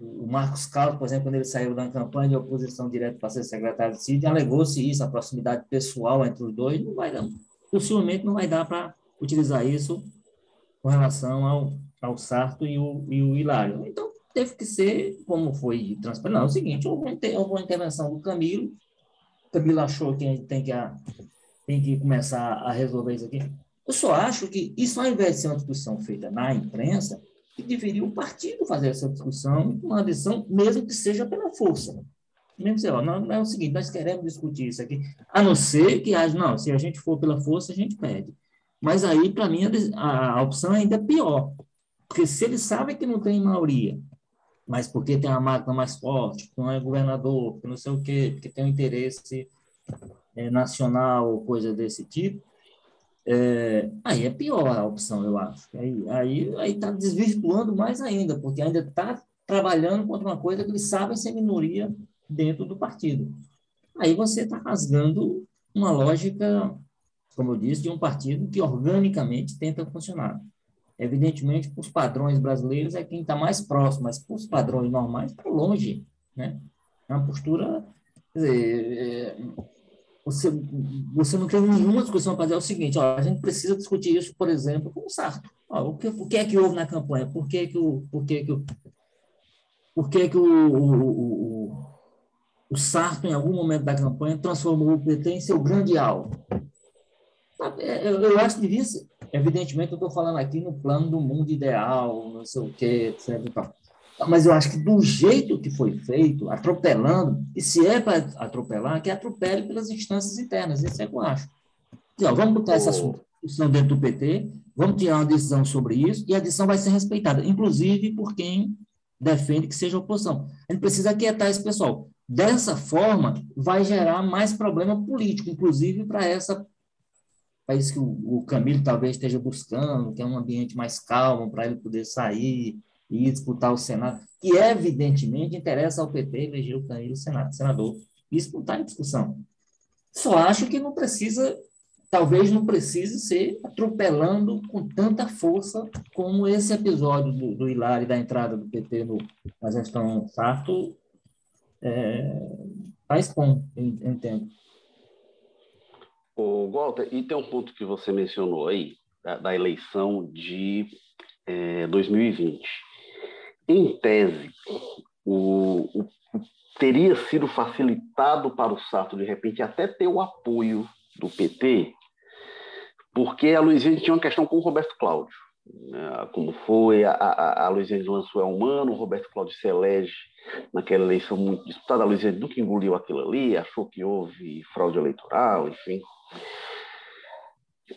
o Marcos Carlos, por exemplo, quando ele saiu da campanha de oposição direta para ser secretário de CID, alegou-se isso, a proximidade pessoal entre os dois, não vai dar, possivelmente não vai dar para utilizar isso com relação ao, ao Sarto e o, e o Hilário. Então, teve que ser, como foi transparente, não, é o seguinte, houve uma intervenção do Camilo, o Camilo achou que a gente tem que, a, tem que começar a resolver isso aqui. Eu só acho que isso, ao invés de ser uma discussão feita na imprensa, que deveria o partido fazer essa discussão uma decisão, mesmo que seja pela força. Mesmo dizer, ó, não, não, é o seguinte, nós queremos discutir isso aqui, a não ser que não, se a gente for pela força, a gente pede. Mas aí, para mim, a, a, opção é ainda pior, porque se eles sabem que não tem maioria, mas porque tem uma máquina mais forte, não é governador, não sei o quê, porque tem um interesse é, nacional ou coisa desse tipo, é, aí é pior a opção, eu acho. Aí aí está desvirtuando mais ainda, porque ainda está trabalhando contra uma coisa que eles sabem ser minoria dentro do partido. Aí você está rasgando uma lógica, como eu disse, de um partido que organicamente tenta funcionar. Evidentemente, para os padrões brasileiros é quem está mais próximo, mas para os padrões normais, está longe. Né? É uma postura. Dizer, é, você, você não tem nenhuma discussão para dizer o seguinte, ó, a gente precisa discutir isso, por exemplo, com o Sarto. Ó, o, que, o que é que houve na campanha? Por que, que, o, por que, que, o, por que, que o, o, o, o Sarto, em algum momento da campanha, transformou o PT em seu grande alvo? É, eu, eu acho que devia ser, evidentemente, eu estou falando aqui no plano do mundo ideal, não sei o quê, etc. Mas eu acho que do jeito que foi feito, atropelando, e se é para atropelar, que atropele pelas instâncias internas, isso é o que eu acho. Então, vamos botar essa discussão dentro do PT, vamos tirar uma decisão sobre isso, e a decisão vai ser respeitada, inclusive por quem defende que seja oposição. A gente precisa aquietar esse pessoal. Dessa forma, vai gerar mais problema político, inclusive para essa para isso que o, o Camilo talvez esteja buscando, que é um ambiente mais calmo para ele poder sair, e disputar o Senado, que evidentemente interessa ao PT eleger o Camilo Senado, senador. Isso não está em discussão. Só acho que não precisa, talvez não precise ser atropelando com tanta força como esse episódio do, do Hilário da entrada do PT no, na gestão Sarto é, faz com, eu entendo.
O Walter, e tem um ponto que você mencionou aí, da, da eleição de é, 2020 em tese, o, o, teria sido facilitado para o Sarto, de repente, até ter o apoio do PT, porque a Luiziane tinha uma questão com o Roberto Cláudio. Né? Como foi, a, a, a Luiziane lançou É Humano, o Roberto Cláudio se elege naquela eleição muito disputada. A Luiziane nunca engoliu aquilo ali, achou que houve fraude eleitoral, enfim.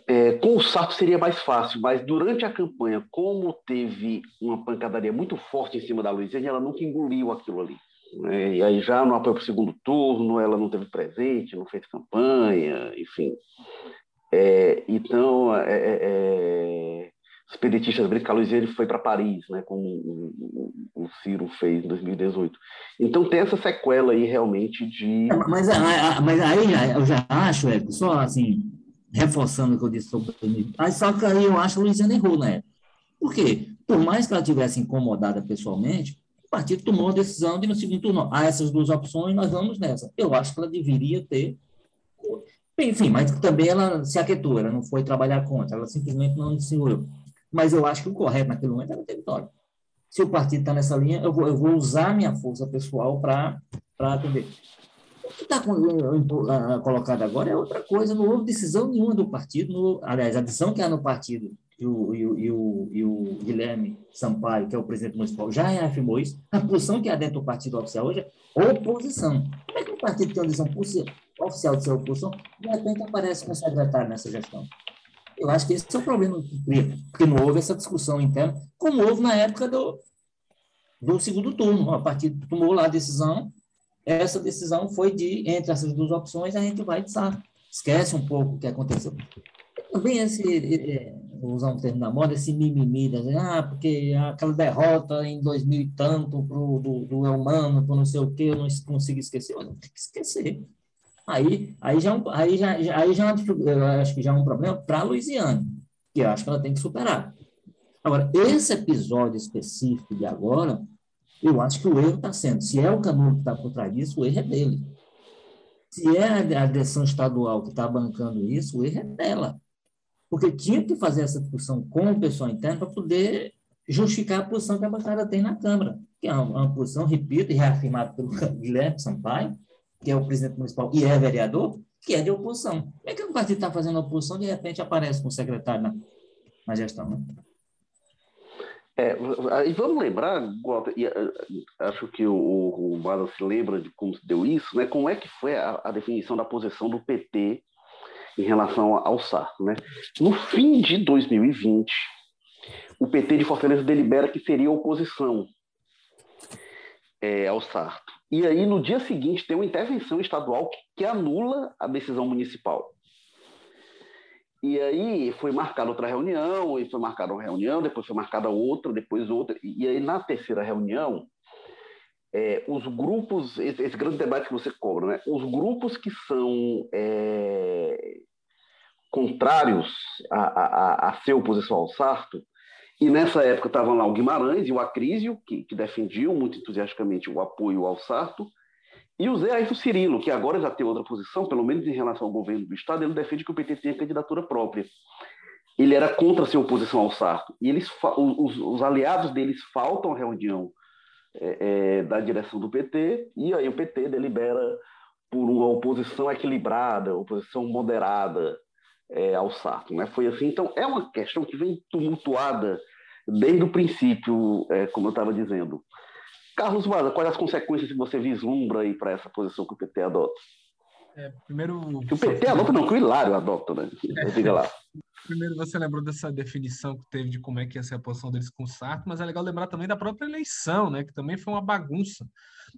É, com o Sarto seria mais fácil, mas durante a campanha, como teve uma pancadaria muito forte em cima da Luiziane, ela nunca engoliu aquilo ali. Né? E aí já no apoio para o segundo turno, ela não teve presente, não fez campanha, enfim. É, então, é, é, é os pedetistas brincam que a Luiziane foi para Paris, né, como o, o, Ciro fez em 2018. Então tem essa sequela aí realmente de...
Mas, mas aí eu já acho, é, só assim, reforçando o que eu disse sobre o Mas só que aí eu acho que a Luiziana errou na época. Por quê? Por mais que ela tivesse incomodada pessoalmente, o partido tomou a decisão de, no segundo turno, há essas duas opções, nós vamos nessa. Eu acho que ela deveria ter. Enfim, mas também ela se aquietou, ela não foi trabalhar contra, ela simplesmente não decidiu. Mas eu acho que o correto naquele momento era ter vitória. Se o partido está nessa linha, eu vou, eu vou usar minha força pessoal para atender. O que está colocado agora é outra coisa, não houve decisão nenhuma do partido, no, aliás, a decisão que há no partido e o, e, o, e, o, e o Guilherme Sampaio, que é o presidente municipal, já afirmou isso, a posição que há dentro do partido oficial hoje é oposição. Como é que o partido tem uma decisão oficial de ser oposição, de repente aparece com secretário nessa gestão? Eu acho que esse é o problema porque não houve essa discussão interna, como houve na época do, do segundo turno. O partido tomou lá a decisão essa decisão foi de, entre essas duas opções, a gente vai pensar, esquece um pouco o que aconteceu. Também esse, é, vou usar um termo da moda, esse mimimi, né? ah, porque aquela derrota em 2000 e tanto pro, do, do Elmano, por não sei o quê, eu não consigo esquecer. Olha, tem que esquecer. Aí, aí, já, é aí, já, aí já, é eu acho que já é um problema para a Luiziane, que eu acho que ela tem que superar. Agora, esse episódio específico de agora, Eu acho que o erro está sendo, se é o Camilo que está por trás disso, o erro é dele. Se é a direção estadual que está bancando isso, o erro é dela. Porque tinha que fazer essa discussão com o pessoal interno para poder justificar a posição que a bancada tem na Câmara, que é uma, uma posição, repito, e reafirmada pelo Guilherme Sampaio, que é o presidente municipal e é vereador, que é de oposição. Como é que um partido está fazendo oposição de repente aparece com o secretário na, na gestão? Né?
É, e vamos lembrar, e, eh, acho que o, o, o se lembra de como se deu isso, né? como é que foi a, a definição da posição do PT em relação ao Sarto. Né? No fim de 2020, o PT de Fortaleza delibera que seria oposição é, ao Sarto. E aí, no dia seguinte, tem uma intervenção estadual que, que anula a decisão municipal. E aí foi marcada outra reunião, e foi marcada uma reunião, depois foi marcada outra, depois outra. E aí, na terceira reunião, é, os grupos, esse, esse, grande debate que você cobra, né? os grupos que são é, contrários a, a, a ser oposição ao Sarto, e nessa época estavam lá o Guimarães e o Acrísio, que, que defendiam muito entusiasticamente o apoio ao Sarto, e o Zé Ayrton Cirilo, que agora já tem outra posição, pelo menos em relação ao governo do Estado, ele defende que o PT tenha candidatura própria. Ele era contra ser oposição ao Sarto. E eles, os, os aliados deles faltam à reunião é, é, da direção do PT, e aí o PT delibera por uma oposição equilibrada, oposição moderada é, ao Sarto. Né? Foi assim. Então, é uma questão que vem tumultuada desde o princípio, é, como eu estava dizendo. Carlos Maza, quais as consequências que você vislumbra aí para essa posição que o PT adota?
É, primeiro.
Que o PT adota, não, que o Hilário adota, né? É. Diga lá.
Primeiro, você lembrou dessa definição que teve de como é que ia ser a posição deles com o Sarto, mas é legal lembrar também da própria eleição, né? Que também foi uma bagunça.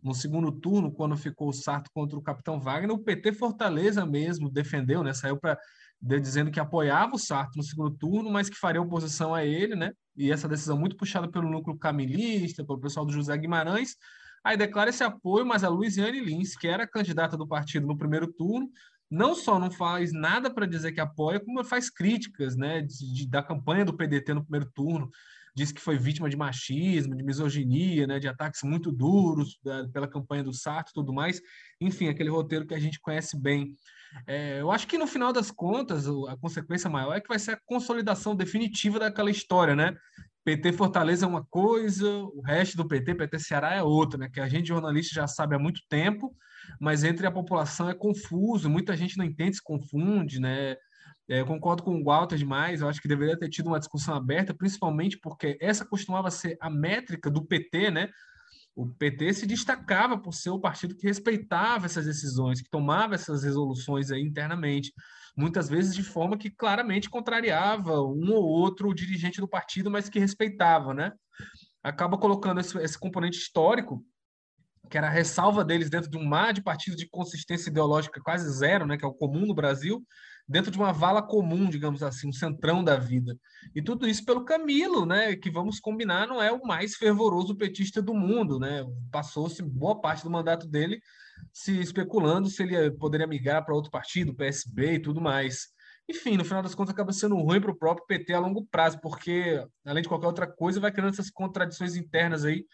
No segundo turno, quando ficou o Sarto contra o Capitão Wagner, o PT Fortaleza mesmo defendeu, né? Saiu para dizendo que apoiava o Sarto no segundo turno, mas que faria oposição a ele, né? E essa decisão muito puxada pelo núcleo camilista, pelo pessoal do José Guimarães. Aí declara esse apoio, mas a Luiziane Lins, que era candidata do partido no primeiro turno, não só não faz nada para dizer que apoia, como faz críticas, né, de, de, da campanha do PDT no primeiro turno. Diz que foi vítima de machismo, de misoginia, né, de ataques muito duros da, pela campanha do Sarto e tudo mais. Enfim, aquele roteiro que a gente conhece bem. É, eu acho que no final das contas, a consequência maior é que vai ser a consolidação definitiva daquela história, né? PT Fortaleza é uma coisa, o resto do PT, PT Ceará é outra, né? Que a gente jornalista já sabe há muito tempo, mas entre a população é confuso, muita gente não entende, se confunde, né? É, concordo com o Walter demais, eu acho que deveria ter tido uma discussão aberta, principalmente porque essa costumava ser a métrica do PT, né? O PT se destacava por ser o partido que respeitava essas decisões, que tomava essas resoluções internamente, muitas vezes de forma que claramente contrariava um ou outro dirigente do partido, mas que respeitava, né? Acaba colocando esse, esse componente histórico, que era a ressalva deles dentro de um mar de partidos de consistência ideológica quase zero, né, que é o comum no Brasil, dentro de uma vala comum, digamos assim, um centrão da vida. E tudo isso pelo Camilo, né, que vamos combinar, não é o mais fervoroso petista do mundo, né? Passou-se boa parte do mandato dele se especulando se ele poderia migrar para outro partido, PSB e tudo mais. Enfim, no final das contas acaba sendo ruim para o próprio PT a longo prazo, porque além de qualquer outra coisa, vai criando essas contradições internas aí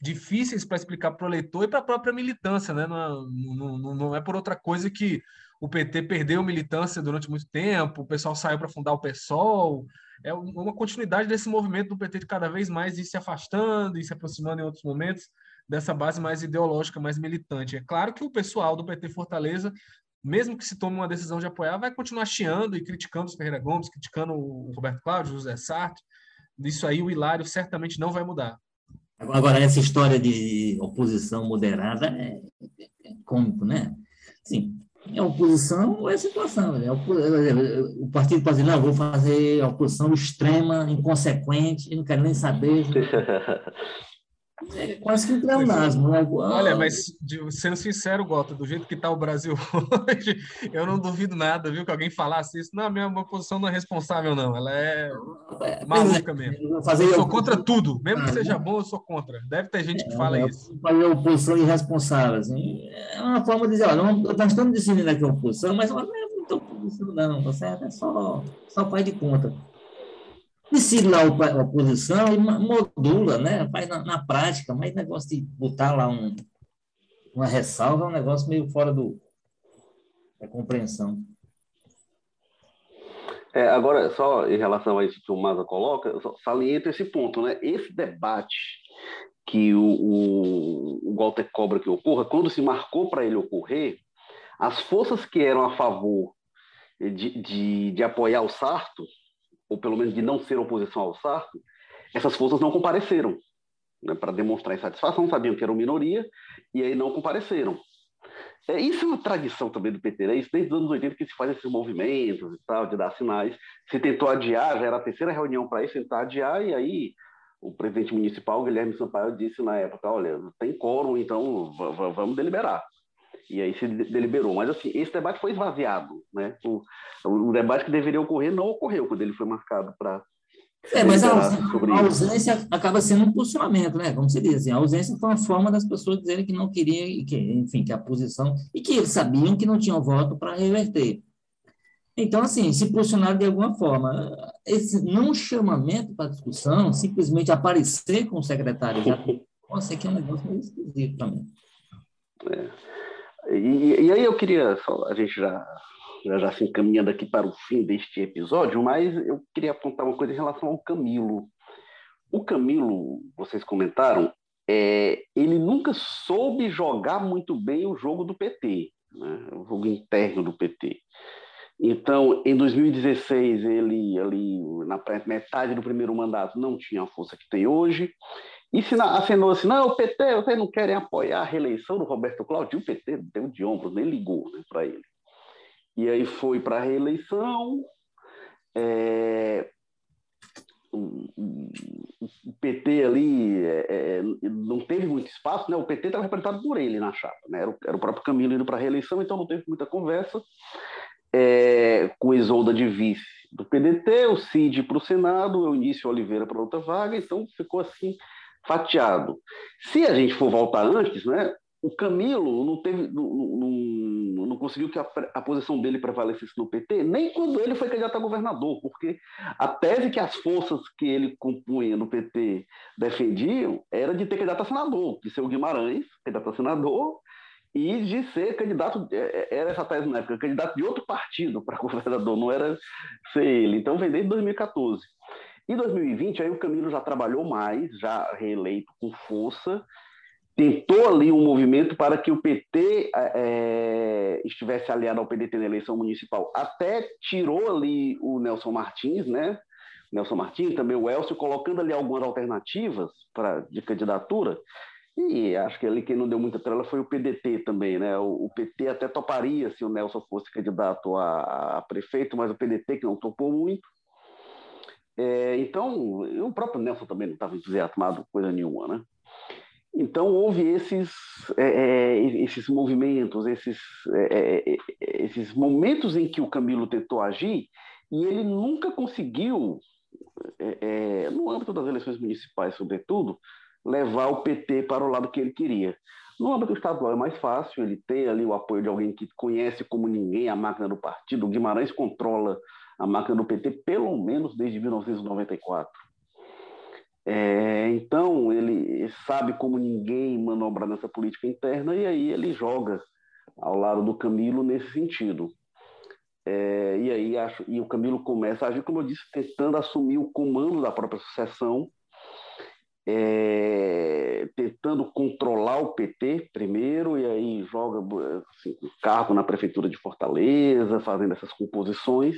difíceis para explicar para o eleitor e para a própria militância, né? Não, não, não, é por outra coisa que o PT perdeu militância durante muito tempo, o pessoal saiu para fundar o PSOL. É uma continuidade desse movimento do PT de cada vez mais ir se afastando e se aproximando em outros momentos dessa base mais ideológica, mais militante. É claro que o pessoal do PT Fortaleza, mesmo que se tome uma decisão de apoiar, vai continuar chiando e criticando os Ferreira Gomes, criticando o Roberto Cláudio, o José Sartre. Isso aí o Hilário certamente não vai mudar.
Agora, essa história de oposição moderada é, é cômico, né? Sim, é oposição é situação. Né? O partido pode dizer, não, vou fazer oposição extrema, inconsequente, não quero nem saber. É quase que um pleonasmo. Né?
Olha, mas sendo sincero, Gota, do jeito que está o Brasil hoje, eu não duvido nada, viu, que alguém falasse isso. Não, a minha posição não é responsável, não. Ela é, é maluca mesmo. Fazer eu sou contra tudo. Mesmo que ah, seja bom, eu sou contra. Deve ter gente que é, fala isso.
Fazer oposição irresponsável. Assim, é uma forma de dizer, olha, nós estamos decidindo aqui a oposição, mas não é muito oposição, não, tá certo? É só, só faz de conta. Decide lá a oposição e modula, né? Faz na, na, prática, mas negócio de botar lá um, uma ressalva é um negócio meio fora do, da compreensão.
É, agora, só em relação a isso que o Maza coloca, saliento esse ponto, né? Esse debate que o, o, o Walter Cobra que ocorra, quando se marcou para ele ocorrer, as forças que eram a favor de, de, de apoiar o Sarto, ou pelo menos de não ser oposição ao Sarto, essas forças não compareceram né, para demonstrar insatisfação, sabiam que era uma minoria, e aí não compareceram. É, isso é uma tradição também do PT, né? Isso desde os anos 80 que se faz esses movimentos e tal, de dar sinais. Se tentou adiar, já era a terceira reunião para isso, tentar adiar, e aí o presidente municipal, Guilherme Sampaio, disse na época, olha, tem quórum, então vamos deliberar. E aí se deliberou. Mas, assim, esse debate foi esvaziado, né? O, o debate que deveria ocorrer não ocorreu quando ele foi marcado para
é, mas a ausência, a ausência, acaba sendo um posicionamento, né? Como se diz, assim, a ausência foi uma forma das pessoas dizerem que não queriam, que, enfim, que a posição, e que eles sabiam que não tinham voto para reverter. Então, assim, se posicionaram de alguma forma. Esse não chamamento para discussão, simplesmente aparecer com o secretário já ser que é um negócio meio esquisito também.
É. E, e, aí eu queria, a gente já já, já se encaminhando aqui para o fim deste episódio, mas eu queria apontar uma coisa em relação ao Camilo. O Camilo, vocês comentaram, é, ele nunca soube jogar muito bem o jogo do PT, né? o jogo interno do PT. Então, em 2016, ele ali na metade do primeiro mandato não tinha a força que tem hoje. E se acenou assim, não, o PT, vocês não querem apoiar a reeleição do Roberto Cláudio, o PT deu de ombros, nem ligou né, para ele e aí foi para a reeleição. É, o, o, PT ali é, é, não teve muito espaço, né? O PT estava representado por ele na chapa, né? Era o, era o próprio Camilo indo para a reeleição, então não teve muita conversa. É, com Isolda de vice do PDT, o Cid para o Senado, o Eunício Oliveira para outra vaga, então ficou assim fatiado. Se a gente for voltar antes, né? o Camilo não teve, não, não, não conseguiu que a, a, posição dele prevalecesse no PT, nem quando ele foi candidato a governador, porque a tese que as forças que ele compunha no PT defendiam era de ter candidato a senador, de ser o Guimarães, candidato a senador, e de ser candidato, é, é, era essa tese na época, candidato de outro partido para governador, não era ser ele. Então vem desde 2014. Em 2020, aí o Camilo já trabalhou mais, já reeleito com força, tentou ali um movimento para que o PT é, estivesse aliado ao PDT na eleição municipal. Até tirou ali o Nelson Martins, né? Nelson Martins, também o Elcio, colocando ali algumas alternativas para de candidatura. E acho que ali quem não deu muita trela foi o PDT também, né? O, o PT até toparia se o Nelson fosse candidato a, a prefeito, mas o PDT que não topou muito. É, então, o próprio Nelson também não estava entusiasmado coisa nenhuma, né? Então, houve esses, é, é, esses movimentos, esses, é, é, é, esses momentos em que o Camilo tentou agir e ele nunca conseguiu, no âmbito das eleições municipais, sobretudo, levar o PT para o lado que ele queria. No âmbito estadual é mais fácil, ele tem ali o apoio de alguém que conhece como ninguém a máquina do partido. O Guimarães controla a máquina do PT pelo menos desde 1994. É, então, ele sabe como ninguém manobrar nessa política interna e aí ele joga ao lado do Camilo nesse sentido. É, e aí acho, e o Camilo começa a agir, como eu disse, tentando assumir o comando da própria sucessão, é, tentando controlar o PT primeiro, e aí joga assim, cargo na prefeitura de Fortaleza, fazendo essas composições.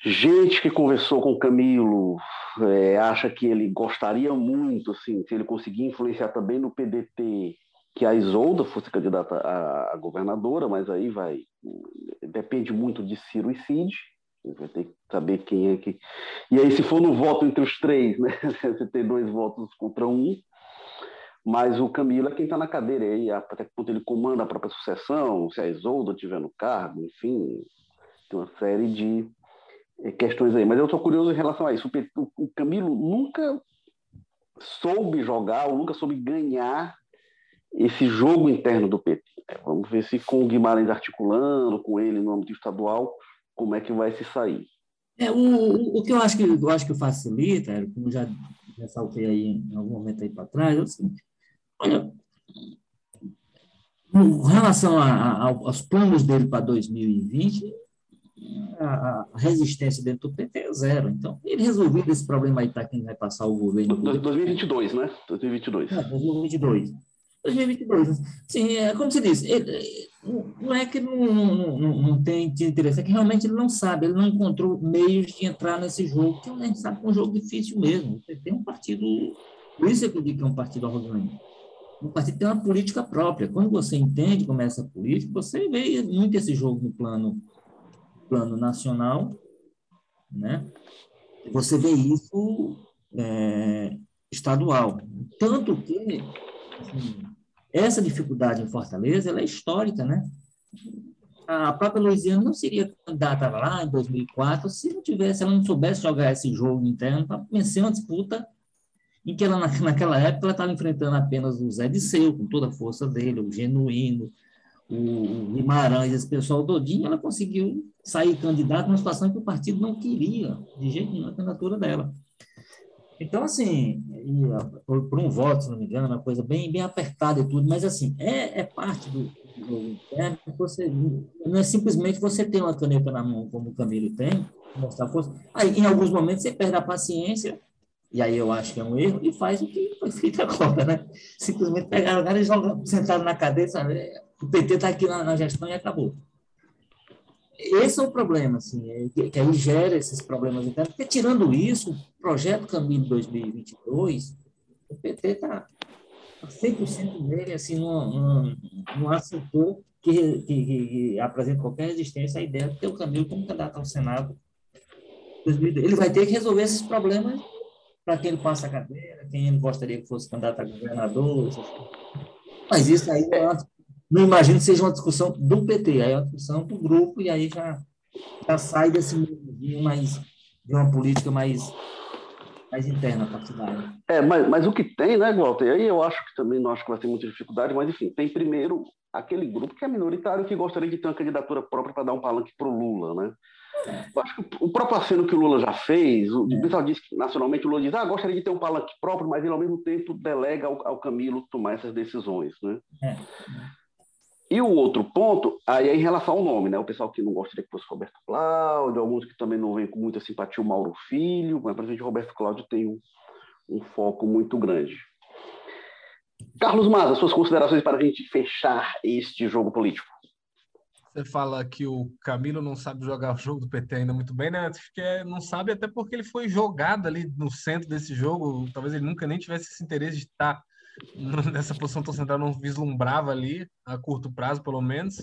Gente que conversou com o Camilo é, acha que ele gostaria muito, assim, se ele conseguir influenciar também no PDT, que a Isolda fosse candidata a, a governadora, mas aí vai. Depende muito de Ciro e Cid. Vai ter que saber quem é que. E aí, se for no voto entre os três, né? Você tem dois votos contra um. Mas o Camilo é quem está na cadeira aí, até que ponto ele comanda a própria sucessão, se a Isolda estiver no cargo, enfim, tem uma série de, questões aí. Mas eu estou curioso em relação a isso. O Camilo nunca soube jogar ou nunca soube ganhar esse jogo interno do PT. É, vamos ver se com o Guimarães articulando, com ele no âmbito estadual, como é que vai se sair.
É, o, o que eu acho que eu acho que facilita, como já ressaltei aí em algum momento aí para trás, é o seguinte, olha, com relação a, a, aos planos dele para 2020, a, resistência dentro do PT é zero. Então, ele resolveu esse problema aí para quem vai passar o governo.
2022, né? 2022. É,
2022. 2022. Sim, é como você disse, ele, não é que não, não, não, não tem interesse, é que realmente ele não sabe, ele não encontrou meios de entrar nesse jogo, que a gente sabe que é um jogo difícil mesmo. Você tem um partido, por isso é que eu digo que é um partido arrogante. Um partido tem uma política própria. Quando você entende como é essa política, você vê muito esse jogo no plano, plano nacional, né? Você vê isso é, estadual. Tanto que assim, essa dificuldade em Fortaleza ela é histórica, né? A própria Louisiana não seria candidata lá em 2004 se não tivesse, ela não soubesse jogar esse jogo interno para vencer uma disputa em que ela, naquela época, ela estava enfrentando apenas o Zé Disseu, com toda a força dele, o Genuíno, o Guimarães, esse pessoal todinho, ela conseguiu sair candidata numa situação que o partido não queria, de jeito nenhum, a candidatura dela. Então, assim, por, um voto, se não me engano, uma coisa bem, bem apertada e tudo, mas, assim, é, é parte do, jogo interno, você, não é simplesmente você ter uma caneta na mão, como o Camilo tem, mostrar força. Aí, em alguns momentos, você perde a paciência, e aí eu acho que é um erro, e faz o que foi feito agora, né? Simplesmente pegaram o cara e jogaram, sentaram na cadeira, sabe? O PT está aqui na, na, gestão e acabou. Esse é o problema, assim, é que, que aí gera esses problemas internos, porque tirando isso, o projeto Caminho 2022, o PT está 100% nele, assim, não, não, não aceitou que, que, que, qualquer resistência à ideia de ter o Camilo como candidato ao Senado. Ele vai ter que resolver esses problemas para quem ele passa a cadeira, quem ele gostaria que fosse candidato a governador. Mas isso aí é não imagino que seja uma discussão do PT, aí é uma discussão do grupo, e aí já, já sai desse meio mais de uma política mais, mais interna partidária.
É, mas, mas o que tem, né, Walter? Aí eu acho que também não acho que vai ter muita dificuldade, mas enfim, tem primeiro aquele grupo que é minoritário que gostaria de ter uma candidatura própria para dar um palanque para o Lula, né? Eu acho que o próprio aceno que o Lula já fez, o é. pessoal diz que nacionalmente o Lula diz, ah, gostaria de ter um palanque próprio, mas ele ao mesmo tempo delega ao, ao Camilo tomar essas decisões, né? É. E o outro ponto, aí é em relação ao nome, né? O pessoal que não gostaria que fosse Roberto Cláudio, alguns que também não veem com muita simpatia o Mauro Filho, mas, por exemplo, Roberto Cláudio tem um, um foco muito grande. Carlos Maza, suas considerações para a gente fechar este jogo político.
Você fala que o Camilo não sabe jogar o jogo do PT ainda muito bem, né? Acho que é, não sabe até porque ele foi jogado ali no centro desse jogo. Talvez ele nunca nem tivesse esse interesse de estar nessa posição tão central, não vislumbrava ali, a curto prazo pelo menos,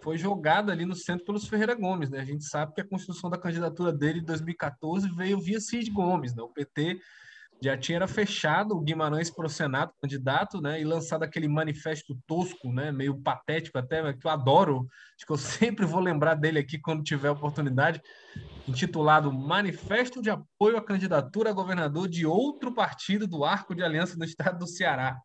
foi jogado ali no centro pelos Ferreira Gomes, né? A gente sabe que a construção da candidatura dele em 2014 veio via Cid Gomes, né? O PT já tinha fechado o Guimarães para o Senado, candidato, né, e lançado aquele manifesto tosco, né, meio patético até, que eu adoro, acho que eu sempre vou lembrar dele aqui quando tiver oportunidade, intitulado Manifesto de Apoio à Candidatura a Governador de Outro Partido do Arco de Aliança no Estado do Ceará.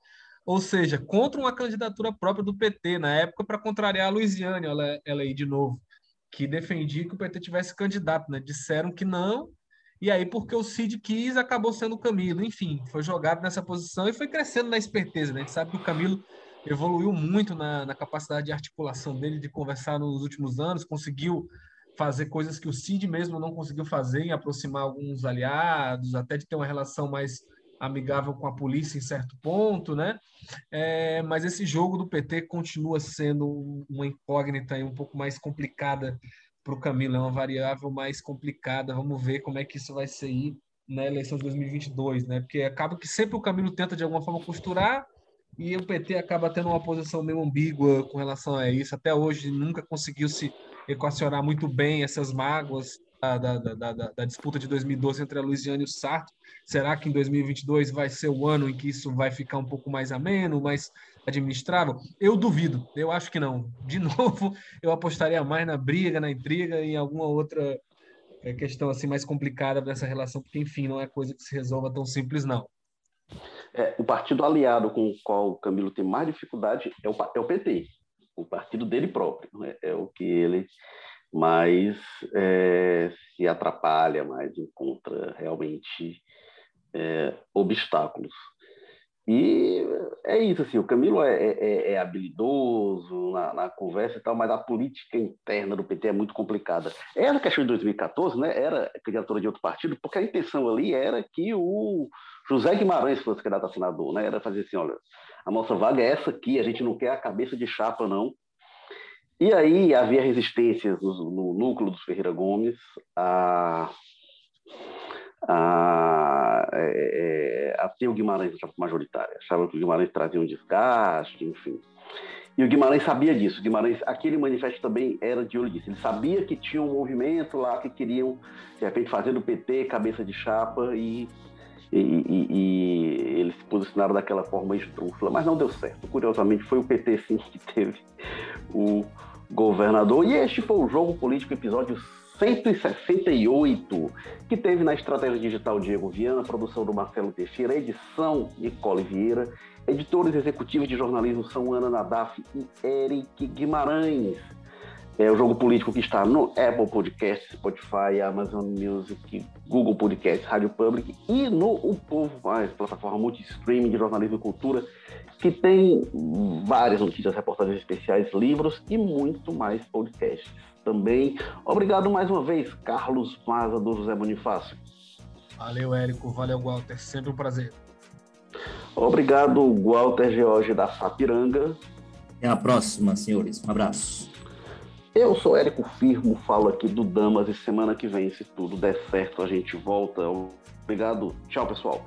Ou seja, contra uma candidatura própria do PT, na época, para contrariar a Luiziane, ela, ela aí de novo, que defendia que o PT tivesse candidato, né? Disseram que não, e aí, porque o Cid quis, acabou sendo o Camilo. Enfim, foi jogado nessa posição e foi crescendo na esperteza. Né? A gente sabe que o Camilo evoluiu muito na, na capacidade de articulação dele, de conversar nos últimos anos, conseguiu fazer coisas que o Cid mesmo não conseguiu fazer, em aproximar alguns aliados, até de ter uma relação mais amigável com a polícia em certo ponto, né? É, mas esse jogo do PT continua sendo uma incógnita e um pouco mais complicada para o Camilo, é uma variável mais complicada. Vamos ver como é que isso vai ser na eleição de 2022, né? Porque acaba que sempre o Camilo tenta de alguma forma costurar e o PT acaba tendo uma posição meio ambígua com relação a isso. Até hoje nunca conseguiu se equacionar muito bem essas mágoas da, da, da, da, disputa de 2012 entre a Luiziane e o Sarto. Será que em 2022 vai ser o ano em que isso vai ficar um pouco mais ameno, mais administrável? Eu duvido, eu acho que não. De novo, eu apostaria mais na briga, na intriga em alguma outra é, questão assim mais complicada dessa relação, porque enfim, não é coisa que se resolva tão simples não.
É, o partido aliado com o qual o Camilo tem mais dificuldade é o, é o PT, o partido dele próprio, é, é o que ele mais é, se atrapalha, mais encontra realmente é, obstáculos. E é isso, assim, o Camilo é, é, é, é habilidoso na, na, conversa e tal, mas a política interna do PT é muito complicada. Essa questão de 2014 né, era candidatura de outro partido, porque a intenção ali era que o José Guimarães fosse candidato a senador, né? Era fazer assim, olha, a nossa vaga é essa aqui, a gente não quer a cabeça de chapa, não. E aí havia resistências no, no núcleo dos Ferreira Gomes a a, é, a ter o Guimarães na majoritária. Achava que o Guimarães trazia um desgaste, enfim. E o Guimarães sabia disso. O Guimarães, aquele manifesto também era de olho disso. Ele sabia que tinha um movimento lá que queriam, de repente, fazer do PT cabeça de chapa e, e, e, e eles se posicionaram daquela forma estrúfula, mas não deu certo. Curiosamente, foi o PT, sim, que teve o governador. E este foi o Jogo Político, episódio 168, que teve na Estratégia Digital Diego Viana, produção do Marcelo Teixeira, edição Nicole Vieira, editores executivos de jornalismo são Ana Nadaf e Eric Guimarães. É o jogo político que está no Apple Podcasts, Spotify, Amazon Music, Google Podcasts, Rádio Public e no O Povo Mais, plataforma multi-streaming de jornalismo e cultura, que tem várias notícias, reportagens especiais, livros e muito mais podcasts também. Obrigado mais uma vez, Carlos Maza do José Bonifácio.
Valeu, Érico. Valeu, Walter. Sempre um prazer.
Obrigado, Walter George da Sapiranga.
Até a próxima, senhores. Um abraço.
Eu sou Érico Firmo, falo aqui do Damas e semana que vem, se tudo der certo, a gente volta. Obrigado. Tchau, pessoal.